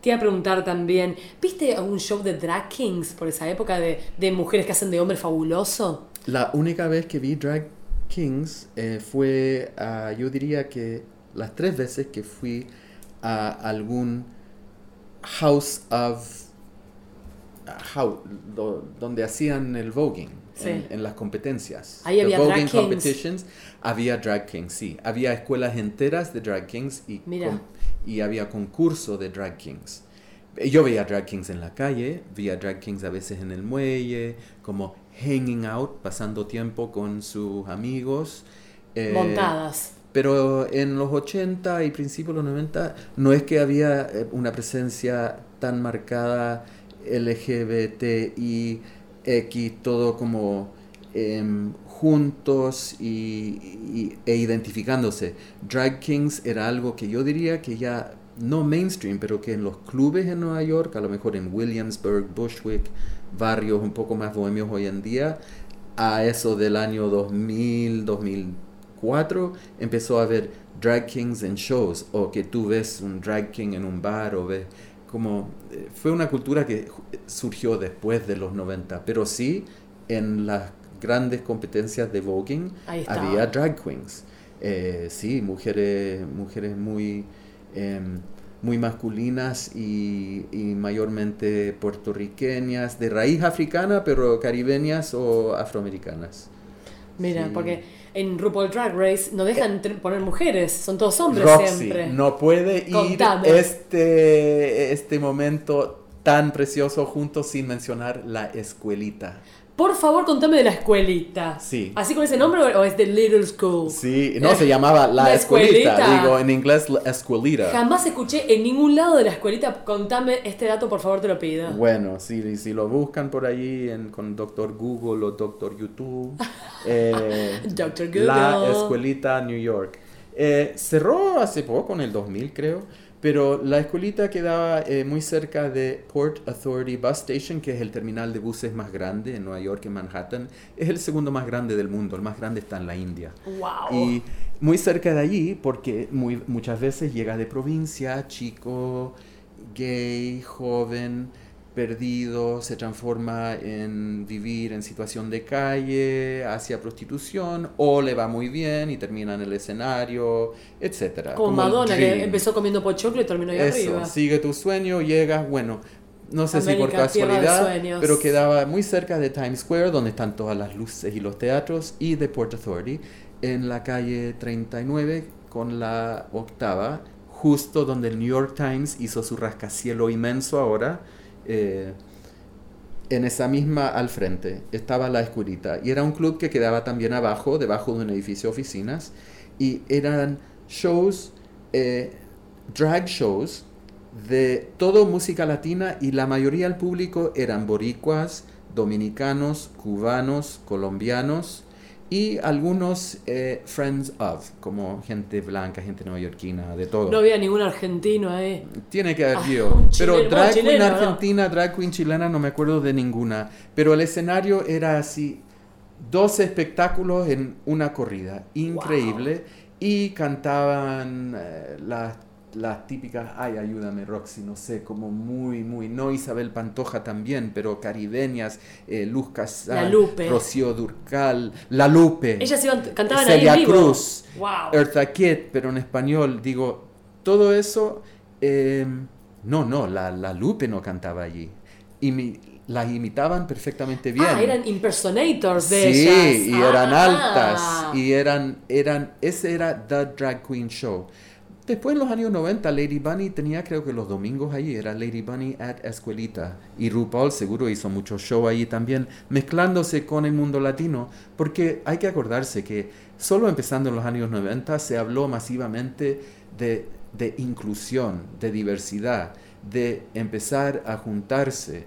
Speaker 2: Te iba a preguntar también, ¿viste algún show de drag kings por esa época de, de mujeres que hacen de hombre fabuloso?
Speaker 3: La única vez que vi Drag Kings eh, fue, ah, yo diría que las tres veces que fui a algún House of... how- do- donde hacían el voguing,
Speaker 2: Sí.
Speaker 3: en, en las competencias.
Speaker 2: Ahí
Speaker 3: The
Speaker 2: había drag
Speaker 3: voguing
Speaker 2: kings.
Speaker 3: competitions, había drag kings, sí. Había escuelas enteras de drag kings y, con- y había concurso de drag kings. Yo veía drag kings en la calle, veía drag kings a veces en el muelle, como hanging out, pasando tiempo con sus amigos. eh,
Speaker 2: Montadas.
Speaker 3: Pero en los 80 y principios de los 90 no es que había eh, una presencia tan marcada LGBTI, X, todo como em, juntos y, y- e identificándose. Drag Kings era algo que yo diría que ya no mainstream, pero que en los clubes en Nueva York, a lo mejor en Williamsburg, Bushwick, barrios un poco más bohemios hoy en día, a eso del año 2000, 2004, empezó a haber drag kings en shows, o que tú ves un drag king en un bar, o ves como... eh, Fue una cultura que ju- surgió después de los 90, pero sí en las grandes competencias de voguing había drag queens. Eh, sí, mujeres, mujeres muy, em, muy masculinas y, y mayormente puertorriqueñas, de raíz africana, pero caribeñas o afroamericanas.
Speaker 2: Mira,
Speaker 3: Sí.
Speaker 2: porque en RuPaul Drag Race no dejan tr- poner mujeres, son todos hombres
Speaker 3: Roxy
Speaker 2: siempre.
Speaker 3: no puede ir
Speaker 2: Contame.
Speaker 3: este, este momento tan precioso juntos sin mencionar la escuelita.
Speaker 2: Por favor, contame de la escuelita.
Speaker 3: Sí.
Speaker 2: ¿Así con ese nombre o es de Little School?
Speaker 3: Sí, no, se llamaba la,
Speaker 2: La
Speaker 3: escuelita.
Speaker 2: escuelita.
Speaker 3: Digo, en inglés la escuelita.
Speaker 2: Jamás escuché en ningún lado de la escuelita. Contame este dato, por favor, te lo pido.
Speaker 3: Bueno, si, si lo buscan por ahí en, con Doctor Google o Doctor YouTube, eh,
Speaker 2: Dr. Google.
Speaker 3: la escuelita New York. Eh, cerró hace poco, en el 2000 creo, pero la escuelita quedaba eh, muy cerca de Port Authority Bus Station, que es el terminal de buses más grande en Nueva York, en Manhattan. Es el segundo más grande del mundo, el más grande está en la India.
Speaker 2: Wow.
Speaker 3: Y muy cerca de allí, porque muy, muchas veces llega de provincia, chico, gay, joven, perdido, se transforma en vivir en situación de calle, hacia prostitución, o le va muy bien y termina en el escenario, etc.
Speaker 2: Como, Madonna, que empezó comiendo pochoclo y terminó ahí
Speaker 3: Eso,
Speaker 2: arriba.
Speaker 3: sigue tu sueño, llegas, bueno, no sé si por casualidad, pero quedaba muy cerca de Times Square, donde están todas las luces y los teatros, y de Port Authority, en la calle 39 con la octava, justo donde el New York Times hizo su rascacielo inmenso ahora. Eh, en esa misma al frente estaba la escuelita y era un club que quedaba también abajo, debajo de un edificio de oficinas. Y eran shows, eh, drag shows de todo música latina y la mayoría del público eran boricuas, dominicanos, cubanos, colombianos y algunos eh, friends of, como gente blanca, gente neoyorquina, de todo.
Speaker 2: No había ningún argentino ahí.
Speaker 3: Tiene que haber
Speaker 2: Ah,
Speaker 3: habido.
Speaker 2: un
Speaker 3: Pero
Speaker 2: chileno,
Speaker 3: drag queen
Speaker 2: chileno, ¿no?
Speaker 3: argentina, drag queen chilena, no me acuerdo de ninguna. Pero el escenario era así, dos espectáculos en una corrida, increíble. Y cantaban eh, las, las típicas, ay, ayúdame Roxy, no sé, como muy, muy, no Isabel Pantoja también, pero caribeñas, eh, Luz Casal,
Speaker 2: La Lupe.
Speaker 3: Rocío Durcal, La Lupe.
Speaker 2: Ellas iban, cantaban
Speaker 3: Celia
Speaker 2: ahí en vivo.
Speaker 3: Cruz,
Speaker 2: Wow.
Speaker 3: Eartha Kitt, pero en español, digo, todo eso, eh, no, no, la, la Lupe no cantaba allí. Imi- las imitaban perfectamente bien.
Speaker 2: Ah, eran impersonators de
Speaker 3: sí,
Speaker 2: ellas.
Speaker 3: y eran
Speaker 2: Ah.
Speaker 3: altas, y eran, eran, ese era The Drag Queen Show. Después en los años 90, Lady Bunny tenía creo que los domingos allí, era Lady Bunny at Escuelita. Y RuPaul seguro hizo mucho show allí también, mezclándose con el mundo latino, porque hay que acordarse que solo empezando en los años 90 se habló masivamente de inclusión, de diversidad, de empezar a juntarse,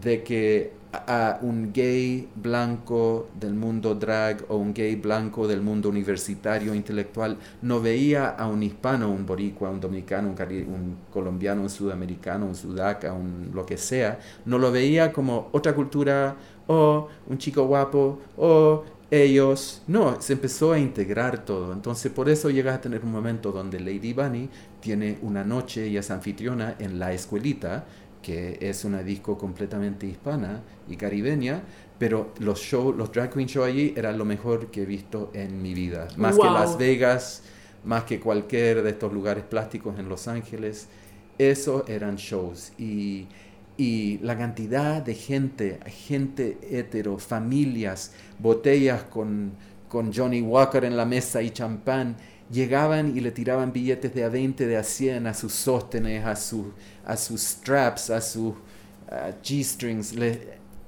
Speaker 3: de que a un gay blanco del mundo drag o un gay blanco del mundo universitario intelectual no veía a un hispano, un boricua, un dominicano, un colombiano, un sudamericano, un sudaca, un lo que sea, no lo veía como otra cultura o un chico guapo o ellos, no, se empezó a integrar todo. Entonces, por eso llegas a tener un momento donde Lady Bunny tiene una noche y es anfitriona en la escuelita, que es una disco completamente hispana y caribeña, pero los show, los drag queen show allí eran lo mejor que he visto en mi vida. Más que. Las Vegas, más que cualquier de estos lugares plásticos en Los Ángeles, esos eran shows. Y, y la cantidad de gente, gente hetero, familias, botellas con, con Johnny Walker en la mesa y champán, llegaban y le tiraban billetes de a 20, de a 100 a sus sóstenes, a, sus a sus straps, a sus ah, G-strings,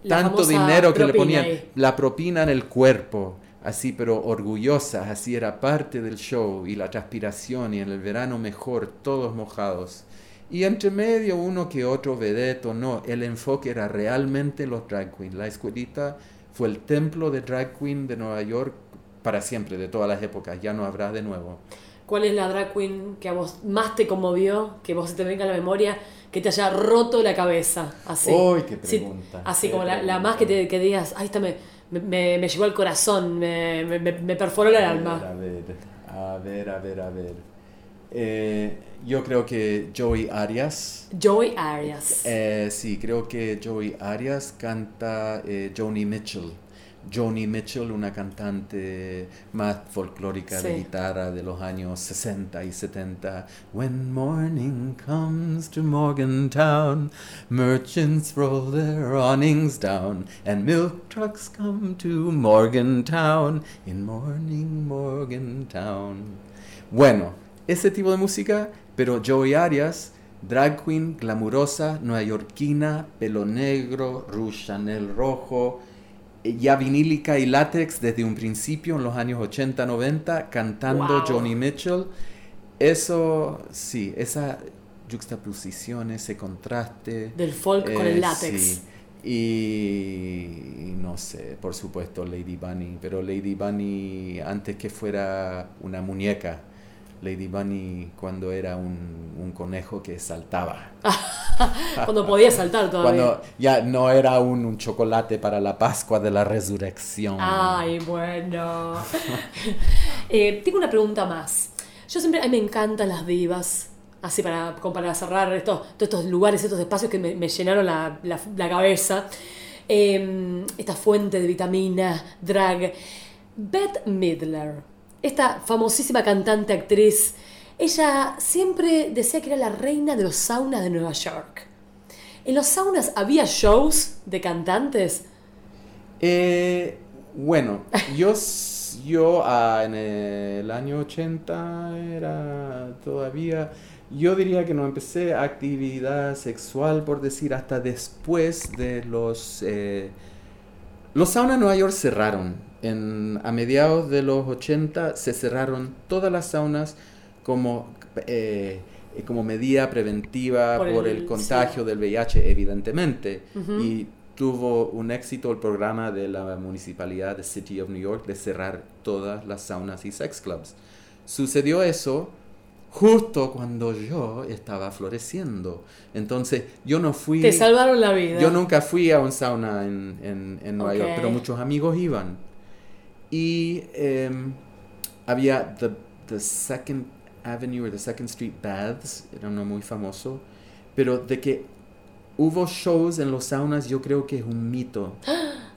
Speaker 3: tanto dinero que le ponían,
Speaker 2: ahí.
Speaker 3: la propina en el cuerpo, así pero orgullosas, así era parte del show y la transpiración y en el verano mejor, todos mojados. Y entre medio uno que otro vedeto, no, el enfoque era realmente los drag queens. La escuelita fue el templo de drag queen de Nueva York para siempre, de todas las épocas, ya no habrá de nuevo.
Speaker 2: ¿cuál es la drag queen que a vos más te conmovió, que vos se te venga a la memoria, que te haya roto la cabeza? Así.
Speaker 3: ¡Uy, qué
Speaker 2: Sí,
Speaker 3: pregunta!
Speaker 2: así
Speaker 3: qué
Speaker 2: como la, la
Speaker 3: pregunta.
Speaker 2: más que, te, que digas, ahí está, me, me, me llegó al corazón, me, me, me- me perforó el
Speaker 3: A
Speaker 2: alma.
Speaker 3: ver, a ver, a ver, a ver. Eh, yo creo que Joey Arias.
Speaker 2: Joey Arias.
Speaker 3: eh, sí, creo que Joey Arias canta eh, Joni Mitchell. Joni Mitchell, una cantante más folclórica de guitarra de los años 60 y 70. When morning comes to Morgantown, merchants roll their awnings down, and milk trucks come to Morgantown, in morning Morgantown. Bueno, ese tipo de música, pero Joey Arias, drag queen, glamurosa, neoyorquina, pelo negro, rouge Chanel rojo, ya vinílica y látex desde un principio en los años 80-90, cantando
Speaker 2: Wow.
Speaker 3: Joni Mitchell. Eso, sí, esa juxtaposición, ese contraste.
Speaker 2: Del folk con
Speaker 3: eh,
Speaker 2: el látex.
Speaker 3: sí. Y, y no sé, por supuesto Lady Bunny, pero Lady Bunny antes que fuera una muñeca, Lady Bunny cuando era un, un conejo que saltaba.
Speaker 2: Cuando podía saltar todavía.
Speaker 3: Cuando ya no era un, un chocolate para la Pascua de la Resurrección.
Speaker 2: Ay, bueno. Eh, tengo una pregunta más. Yo siempre, a mí me encantan las divas. Así para, como para cerrar estos, todos estos lugares, estos espacios que me, me llenaron la, la- la cabeza. Eh, esta fuente de vitamina, drag. Bette Midler, esta famosísima cantante, actriz, ella siempre decía que era la reina de los saunas de Nueva York. ¿En los saunas había shows de cantantes?
Speaker 3: Eh, bueno, yo, yo ah, en el año 80 era todavía, yo diría que no empecé actividad sexual, por decir, hasta después de los... eh, los saunas en Nueva York cerraron. En, a mediados de los 80 se cerraron todas las saunas como, eh, como medida preventiva
Speaker 2: Por
Speaker 3: por,
Speaker 2: el-
Speaker 3: el, contagio del VIH, evidentemente. Y tuvo un éxito el programa de la municipalidad de City of New York de cerrar todas las saunas y sex clubs. Sucedió eso justo cuando yo estaba floreciendo. Entonces yo no fui...
Speaker 2: Te salvaron la vida.
Speaker 3: Yo nunca fui a un sauna en, en, en Nueva York, pero muchos amigos iban. Y em, había the, the Second Avenue or the Second Street Baths, era uno muy famoso, pero de que hubo shows en los saunas yo creo que es un mito.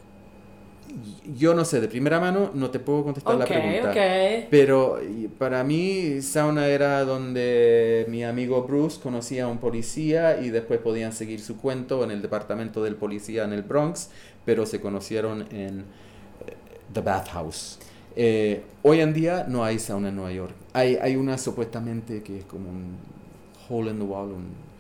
Speaker 3: Yo no sé, de primera mano no te puedo contestar la pregunta.
Speaker 2: ok.
Speaker 3: Pero para mí, sauna era donde mi amigo Bruce conocía a un policía y después podían seguir su cuento en el departamento del policía en el Bronx, pero se conocieron en eh, The Bathhouse. Eh, hoy en día no hay sauna en Nueva York. Hay, hay una supuestamente que es como un hole in the wall, un-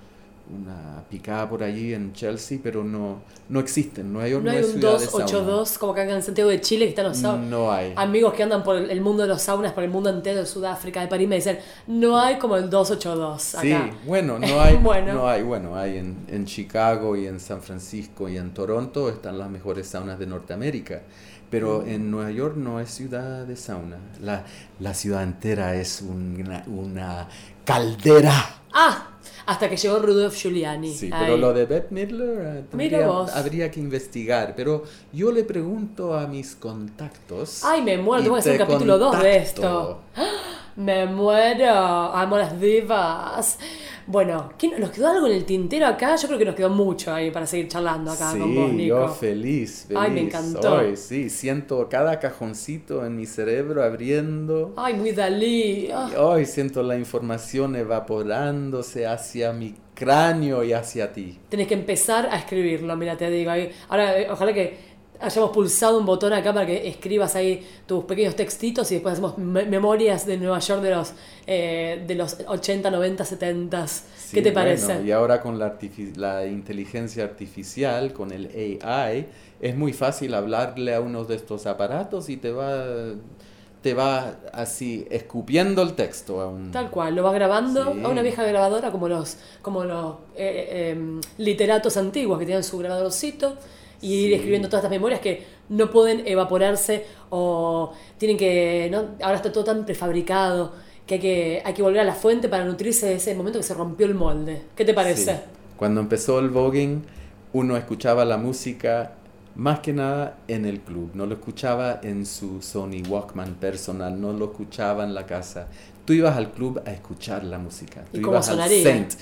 Speaker 3: una picada por allí en Chelsea, pero no, no existen. Nueva York
Speaker 2: No
Speaker 3: no,
Speaker 2: hay un
Speaker 3: ciudad de sauna.
Speaker 2: 282 como acá en Santiago de Chile que están los saunas.
Speaker 3: No hay.
Speaker 2: Amigos que andan por el el mundo de los saunas, por el mundo entero de Sudáfrica, de París, me dicen, no hay como el 282 acá.
Speaker 3: Sí, bueno, no hay,
Speaker 2: Bueno.
Speaker 3: no hay, bueno, hay en, en Chicago y en San Francisco y en Toronto están las mejores saunas de Norteamérica, pero en Nueva York no es ciudad de sauna, la, la ciudad entera es una, una caldera.
Speaker 2: Ah, hasta que llegó Rudolf Giuliani.
Speaker 3: Sí,
Speaker 2: Ahí.
Speaker 3: pero lo de Bette Midler eh,
Speaker 2: Mira
Speaker 3: tendría- habría que investigar, pero yo le pregunto a mis contactos.
Speaker 2: Ay, me muero, tengo que hacer un capítulo 2 de esto. Me muero, amo las divas. Bueno, ¿quién- ¿nos quedó algo en el tintero acá? Yo creo que nos quedó mucho ahí para seguir charlando acá
Speaker 3: sí,
Speaker 2: con vos, Nico.
Speaker 3: yo feliz, feliz.
Speaker 2: Ay, me encantó.
Speaker 3: Ay, sí, siento cada cajoncito en mi cerebro abriendo.
Speaker 2: Ay, muy Dalí. Ah.
Speaker 3: Y hoy siento la información evaporándose hacia mi cráneo y hacia ti.
Speaker 2: Tenés que empezar a escribirlo, mira, te digo. ahí. Ahora, eh, ojalá que hayamos pulsado un botón acá para que escribas ahí tus pequeños textitos y después hacemos me- memorias de Nueva York de los, eh, de los 80, 90, 70.
Speaker 3: Sí,
Speaker 2: ¿Qué te
Speaker 3: bueno,
Speaker 2: parece?
Speaker 3: y ahora con la, la inteligencia artificial, con el AI, es muy fácil hablarle a uno de estos aparatos y te va, te va así escupiendo el texto a un...
Speaker 2: Tal cual, lo vas grabando
Speaker 3: Sí.
Speaker 2: a una vieja grabadora como los, como los eh, eh, literatos antiguos que tienen su grabadorcito y ir
Speaker 3: Sí.
Speaker 2: escribiendo todas estas memorias que no pueden evaporarse o tienen que. ¿no? Ahora está todo tan prefabricado que hay, que hay que volver a la fuente para nutrirse de ese momento que se rompió el molde. ¿Qué te parece?
Speaker 3: Sí. Cuando empezó el voguing, uno escuchaba la música más que nada en el club, no lo escuchaba en su Sony Walkman personal, no lo escuchaba en la casa. Tú ibas al club a escuchar la música. Tú
Speaker 2: ¿Y cómo
Speaker 3: ibas al
Speaker 2: sonaría?
Speaker 3: Saint,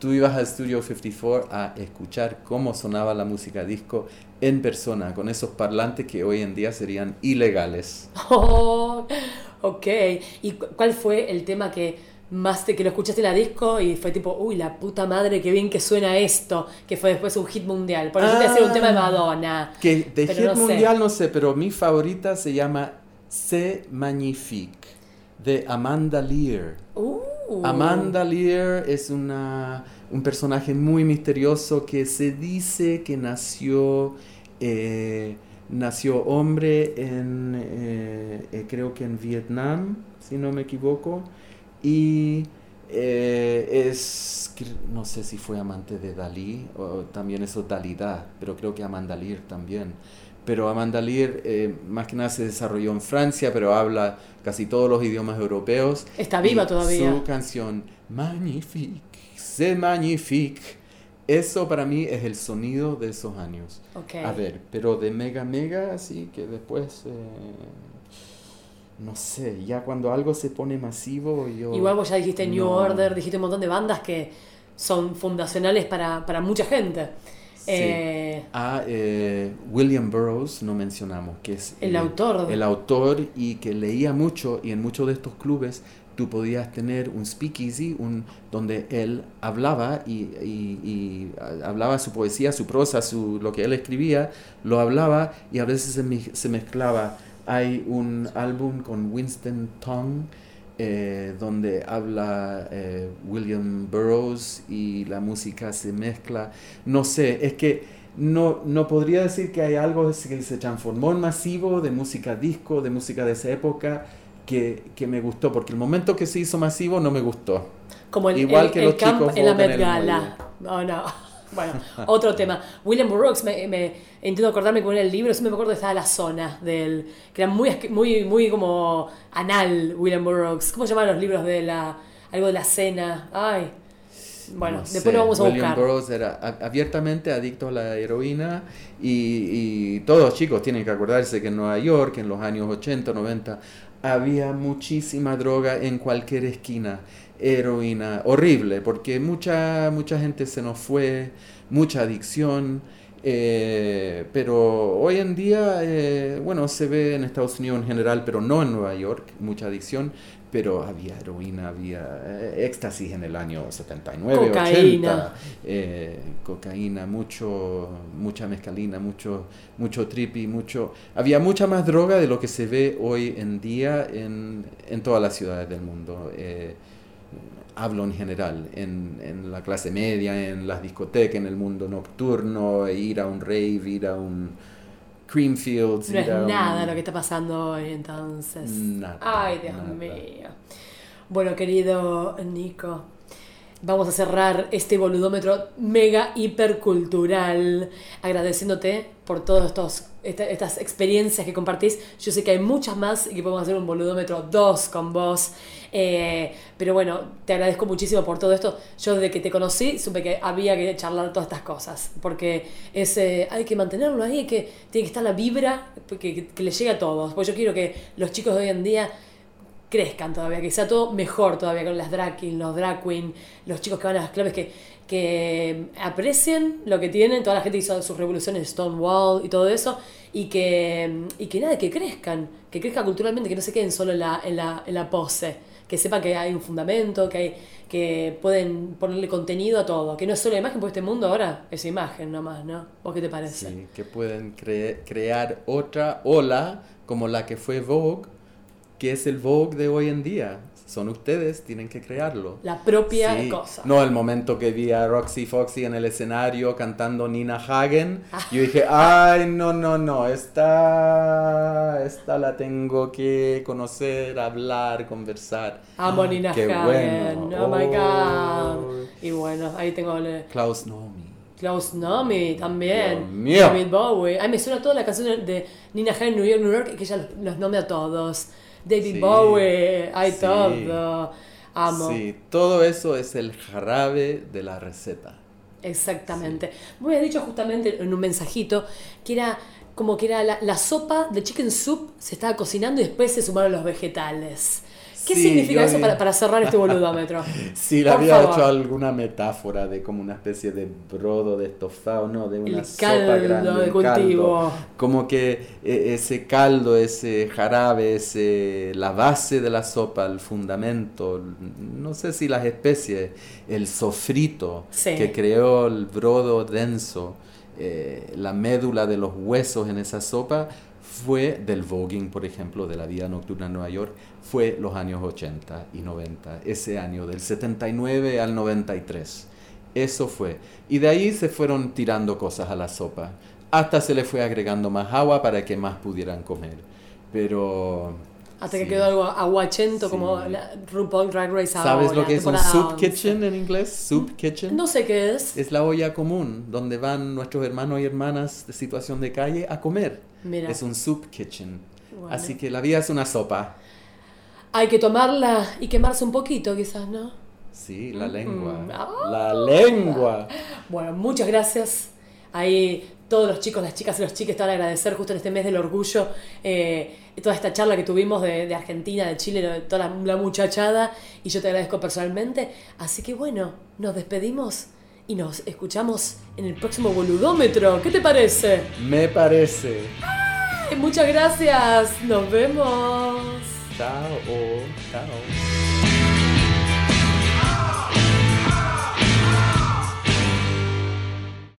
Speaker 3: tú ibas al Studio 54 a escuchar cómo sonaba la música disco en persona, con esos parlantes que hoy en día serían ilegales.
Speaker 2: Oh, ok. ¿Y cu- cuál fue el tema que más te, que lo escuchaste en la disco y fue tipo, uy, la puta madre, qué bien que suena esto, que fue después un hit mundial? Por ejemplo, decir un tema de Madonna.
Speaker 3: Que de hit
Speaker 2: no sé.
Speaker 3: mundial no sé, pero mi favorita se llama C'est Magnifique, de Amanda Lear.
Speaker 2: Uh.
Speaker 3: Amanda Lear es una, un personaje muy misterioso que se dice que nació, eh, nació hombre en, eh, eh, creo que en Vietnam, si no me equivoco, y eh, es, no sé si fue amante de Dalí, o también eso Dalida, pero creo que Amanda Lear también. Pero Amanda Lear eh, más que nada se desarrolló en Francia, pero habla casi todos los idiomas europeos.
Speaker 2: Está viva
Speaker 3: Y
Speaker 2: todavía.
Speaker 3: Su canción Magnifique, c'est magnifique. Eso para mí es el sonido de esos años.
Speaker 2: Ok.
Speaker 3: A ver, pero de Mega Mega, así que después, eh, no sé, ya cuando algo se pone masivo, yo...
Speaker 2: Igual vos ya dijiste New
Speaker 3: No.
Speaker 2: Order, dijiste un montón de bandas que son fundacionales para, para mucha gente.
Speaker 3: Sí.
Speaker 2: Eh,
Speaker 3: A eh, William Burroughs no mencionamos, que es
Speaker 2: El
Speaker 3: eh,
Speaker 2: autor.
Speaker 3: El autor y que leía mucho y en muchos de estos clubes tú podías tener un speakeasy un, donde él hablaba y, y- hablaba su poesía, su prosa, su, lo que él escribía, lo hablaba y a veces se, mi- se mezclaba. Hay un álbum con Winston Tong eh, donde habla eh, William Burroughs y la música se mezcla. No sé, es que no, no podría decir que hay algo que se transformó en masivo de música disco, de música de esa época, que, que me gustó, porque el momento que se hizo masivo no me gustó.
Speaker 2: como el,
Speaker 3: Igual
Speaker 2: el-
Speaker 3: que
Speaker 2: el
Speaker 3: los
Speaker 2: camp
Speaker 3: chicos
Speaker 2: en la Met Gala. No, no. Bueno, otro tema. William Burroughs, me, me intento acordarme con el libro, siempre me acuerdo que estaba la zona del. que era muy, muy, muy como anal, William Burroughs. ¿Cómo se llaman los libros de la. algo de la cena? Ay. Bueno,
Speaker 3: No
Speaker 2: después
Speaker 3: sé,
Speaker 2: lo vamos a
Speaker 3: William
Speaker 2: buscar.
Speaker 3: Burroughs era abiertamente adicto a la heroína y, y todos chicos tienen que acordarse que en Nueva York, en los años 80, 90, había muchísima droga en cualquier esquina, heroína, horrible, porque mucha, mucha gente se nos fue, mucha adicción. eh, pero hoy en día, eh, bueno, se ve en Estados Unidos en general, pero no en Nueva York, mucha adicción, pero había heroína, había eh, éxtasis en el año 79,
Speaker 2: Cocaína.
Speaker 3: 80, eh, cocaína, mucho, mucha mezcalina, mucho, mucho trippy, mucho... Había mucha más droga de lo que se ve hoy en día en, en todas las ciudades del mundo. eh, hablo en general, en, en la clase media, en las discotecas, en el mundo nocturno, ir a un rave, ir a un Creamfields,
Speaker 2: No es nada lo que está pasando hoy, entonces.
Speaker 3: Nada,
Speaker 2: Ay, Dios
Speaker 3: nada.
Speaker 2: mío. Bueno, querido Nico, vamos a cerrar este boludómetro mega hipercultural agradeciéndote por todas estas experiencias que compartís. Yo sé que hay muchas más y que podemos hacer un boludómetro 2 con vos. Eh, pero bueno, te agradezco muchísimo por todo esto. Yo desde que te conocí supe que había que charlar todas estas cosas. Porque es, eh, hay que mantenerlo ahí, que, tiene que estar la vibra que, que, que le llegue a todos. Porque yo quiero que los chicos de hoy en día crezcan todavía, que sea todo mejor todavía con las drag los drag queen, los chicos que van a las clubes, que, que aprecien lo que tienen, toda la gente hizo sus revoluciones Stonewall y todo eso, y que, y que nada, que crezcan, que crezcan culturalmente, que no se queden solo en la, en la, en la pose, que sepan que hay un fundamento, que, hay, que pueden ponerle contenido a todo, que no es solo imagen, porque este mundo ahora es imagen nomás, ¿no? ¿Vos qué te parece?
Speaker 3: Sí, que pueden cre- crear otra ola como la que fue Vogue, que es el Vogue de hoy en día. Son ustedes, tienen que crearlo.
Speaker 2: La propia
Speaker 3: Sí.
Speaker 2: cosa.
Speaker 3: No, el momento que vi a Roxy Foxy en el escenario cantando Nina Hagen, yo dije, ay, no, no, no, esta, esta la tengo que conocer, hablar, conversar.
Speaker 2: Amo Nina
Speaker 3: Qué
Speaker 2: Hagen.
Speaker 3: bueno.
Speaker 2: Oh my god. Y bueno, ahí tengo el
Speaker 3: Klaus Nomi.
Speaker 2: Klaus Nomi también. David Bowie. Ay, me suena toda la canción de Nina Hagen, New York, New York, que ella los, los nombra a todos. David
Speaker 3: Sí,
Speaker 2: Bowie, hay
Speaker 3: sí.
Speaker 2: todo. Amo.
Speaker 3: Sí, todo eso es el jarabe de la receta.
Speaker 2: Exactamente. Me habías dicho justamente en un mensajito que era como que era la, la sopa de chicken soup se estaba cocinando y después se sumaron los vegetales. ¿Qué
Speaker 3: Sí,
Speaker 2: significa eso para, para cerrar este boludómetro?
Speaker 3: Sí, le había
Speaker 2: favor.
Speaker 3: hecho alguna metáfora de como una especie de brodo de estofado, no, de una
Speaker 2: El
Speaker 3: sopa
Speaker 2: caldo
Speaker 3: grande,
Speaker 2: de
Speaker 3: caldo.
Speaker 2: cultivo.
Speaker 3: Como que eh, ese caldo, ese jarabe, ese, la base de la sopa, el fundamento, no sé si las especies, el sofrito
Speaker 2: Sí.
Speaker 3: que creó el brodo denso, eh, la médula de los huesos en esa sopa, fue del voguing, por ejemplo, de la vida nocturna en Nueva York, fue los años 80 y 90, ese año del 79 al 93. Eso fue. Y de ahí se fueron tirando cosas a la sopa. Hasta se le fue agregando más agua para que más pudieran comer. Pero...
Speaker 2: Hasta que
Speaker 3: sí.
Speaker 2: quedó algo aguachento
Speaker 3: Sí.
Speaker 2: como la RuPaul Drag Race
Speaker 3: ¿Sabes
Speaker 2: ahora,
Speaker 3: lo que es un soup
Speaker 2: 11.
Speaker 3: kitchen en inglés? Soup kitchen.
Speaker 2: No sé qué es.
Speaker 3: Es la olla común donde van nuestros hermanos y hermanas de situación de calle a comer.
Speaker 2: Mira.
Speaker 3: Es un soup kitchen.
Speaker 2: Bueno.
Speaker 3: Así que la vida es una sopa.
Speaker 2: Hay que tomarla y quemarse un poquito quizás, ¿no?
Speaker 3: Sí, la lengua.
Speaker 2: Ah.
Speaker 3: La lengua.
Speaker 2: Bueno, muchas gracias. Ahí todos los chicos, las chicas y los chicos te van a agradecer justo en este mes del orgullo eh, toda esta charla que tuvimos de, de Argentina, de Chile, de toda la, la muchachada y yo te agradezco personalmente. Así que bueno, nos despedimos y nos escuchamos en el próximo boludómetro. ¿Qué te parece?
Speaker 3: Me parece.
Speaker 2: Muchas gracias. Nos vemos.
Speaker 3: Chao. Chao.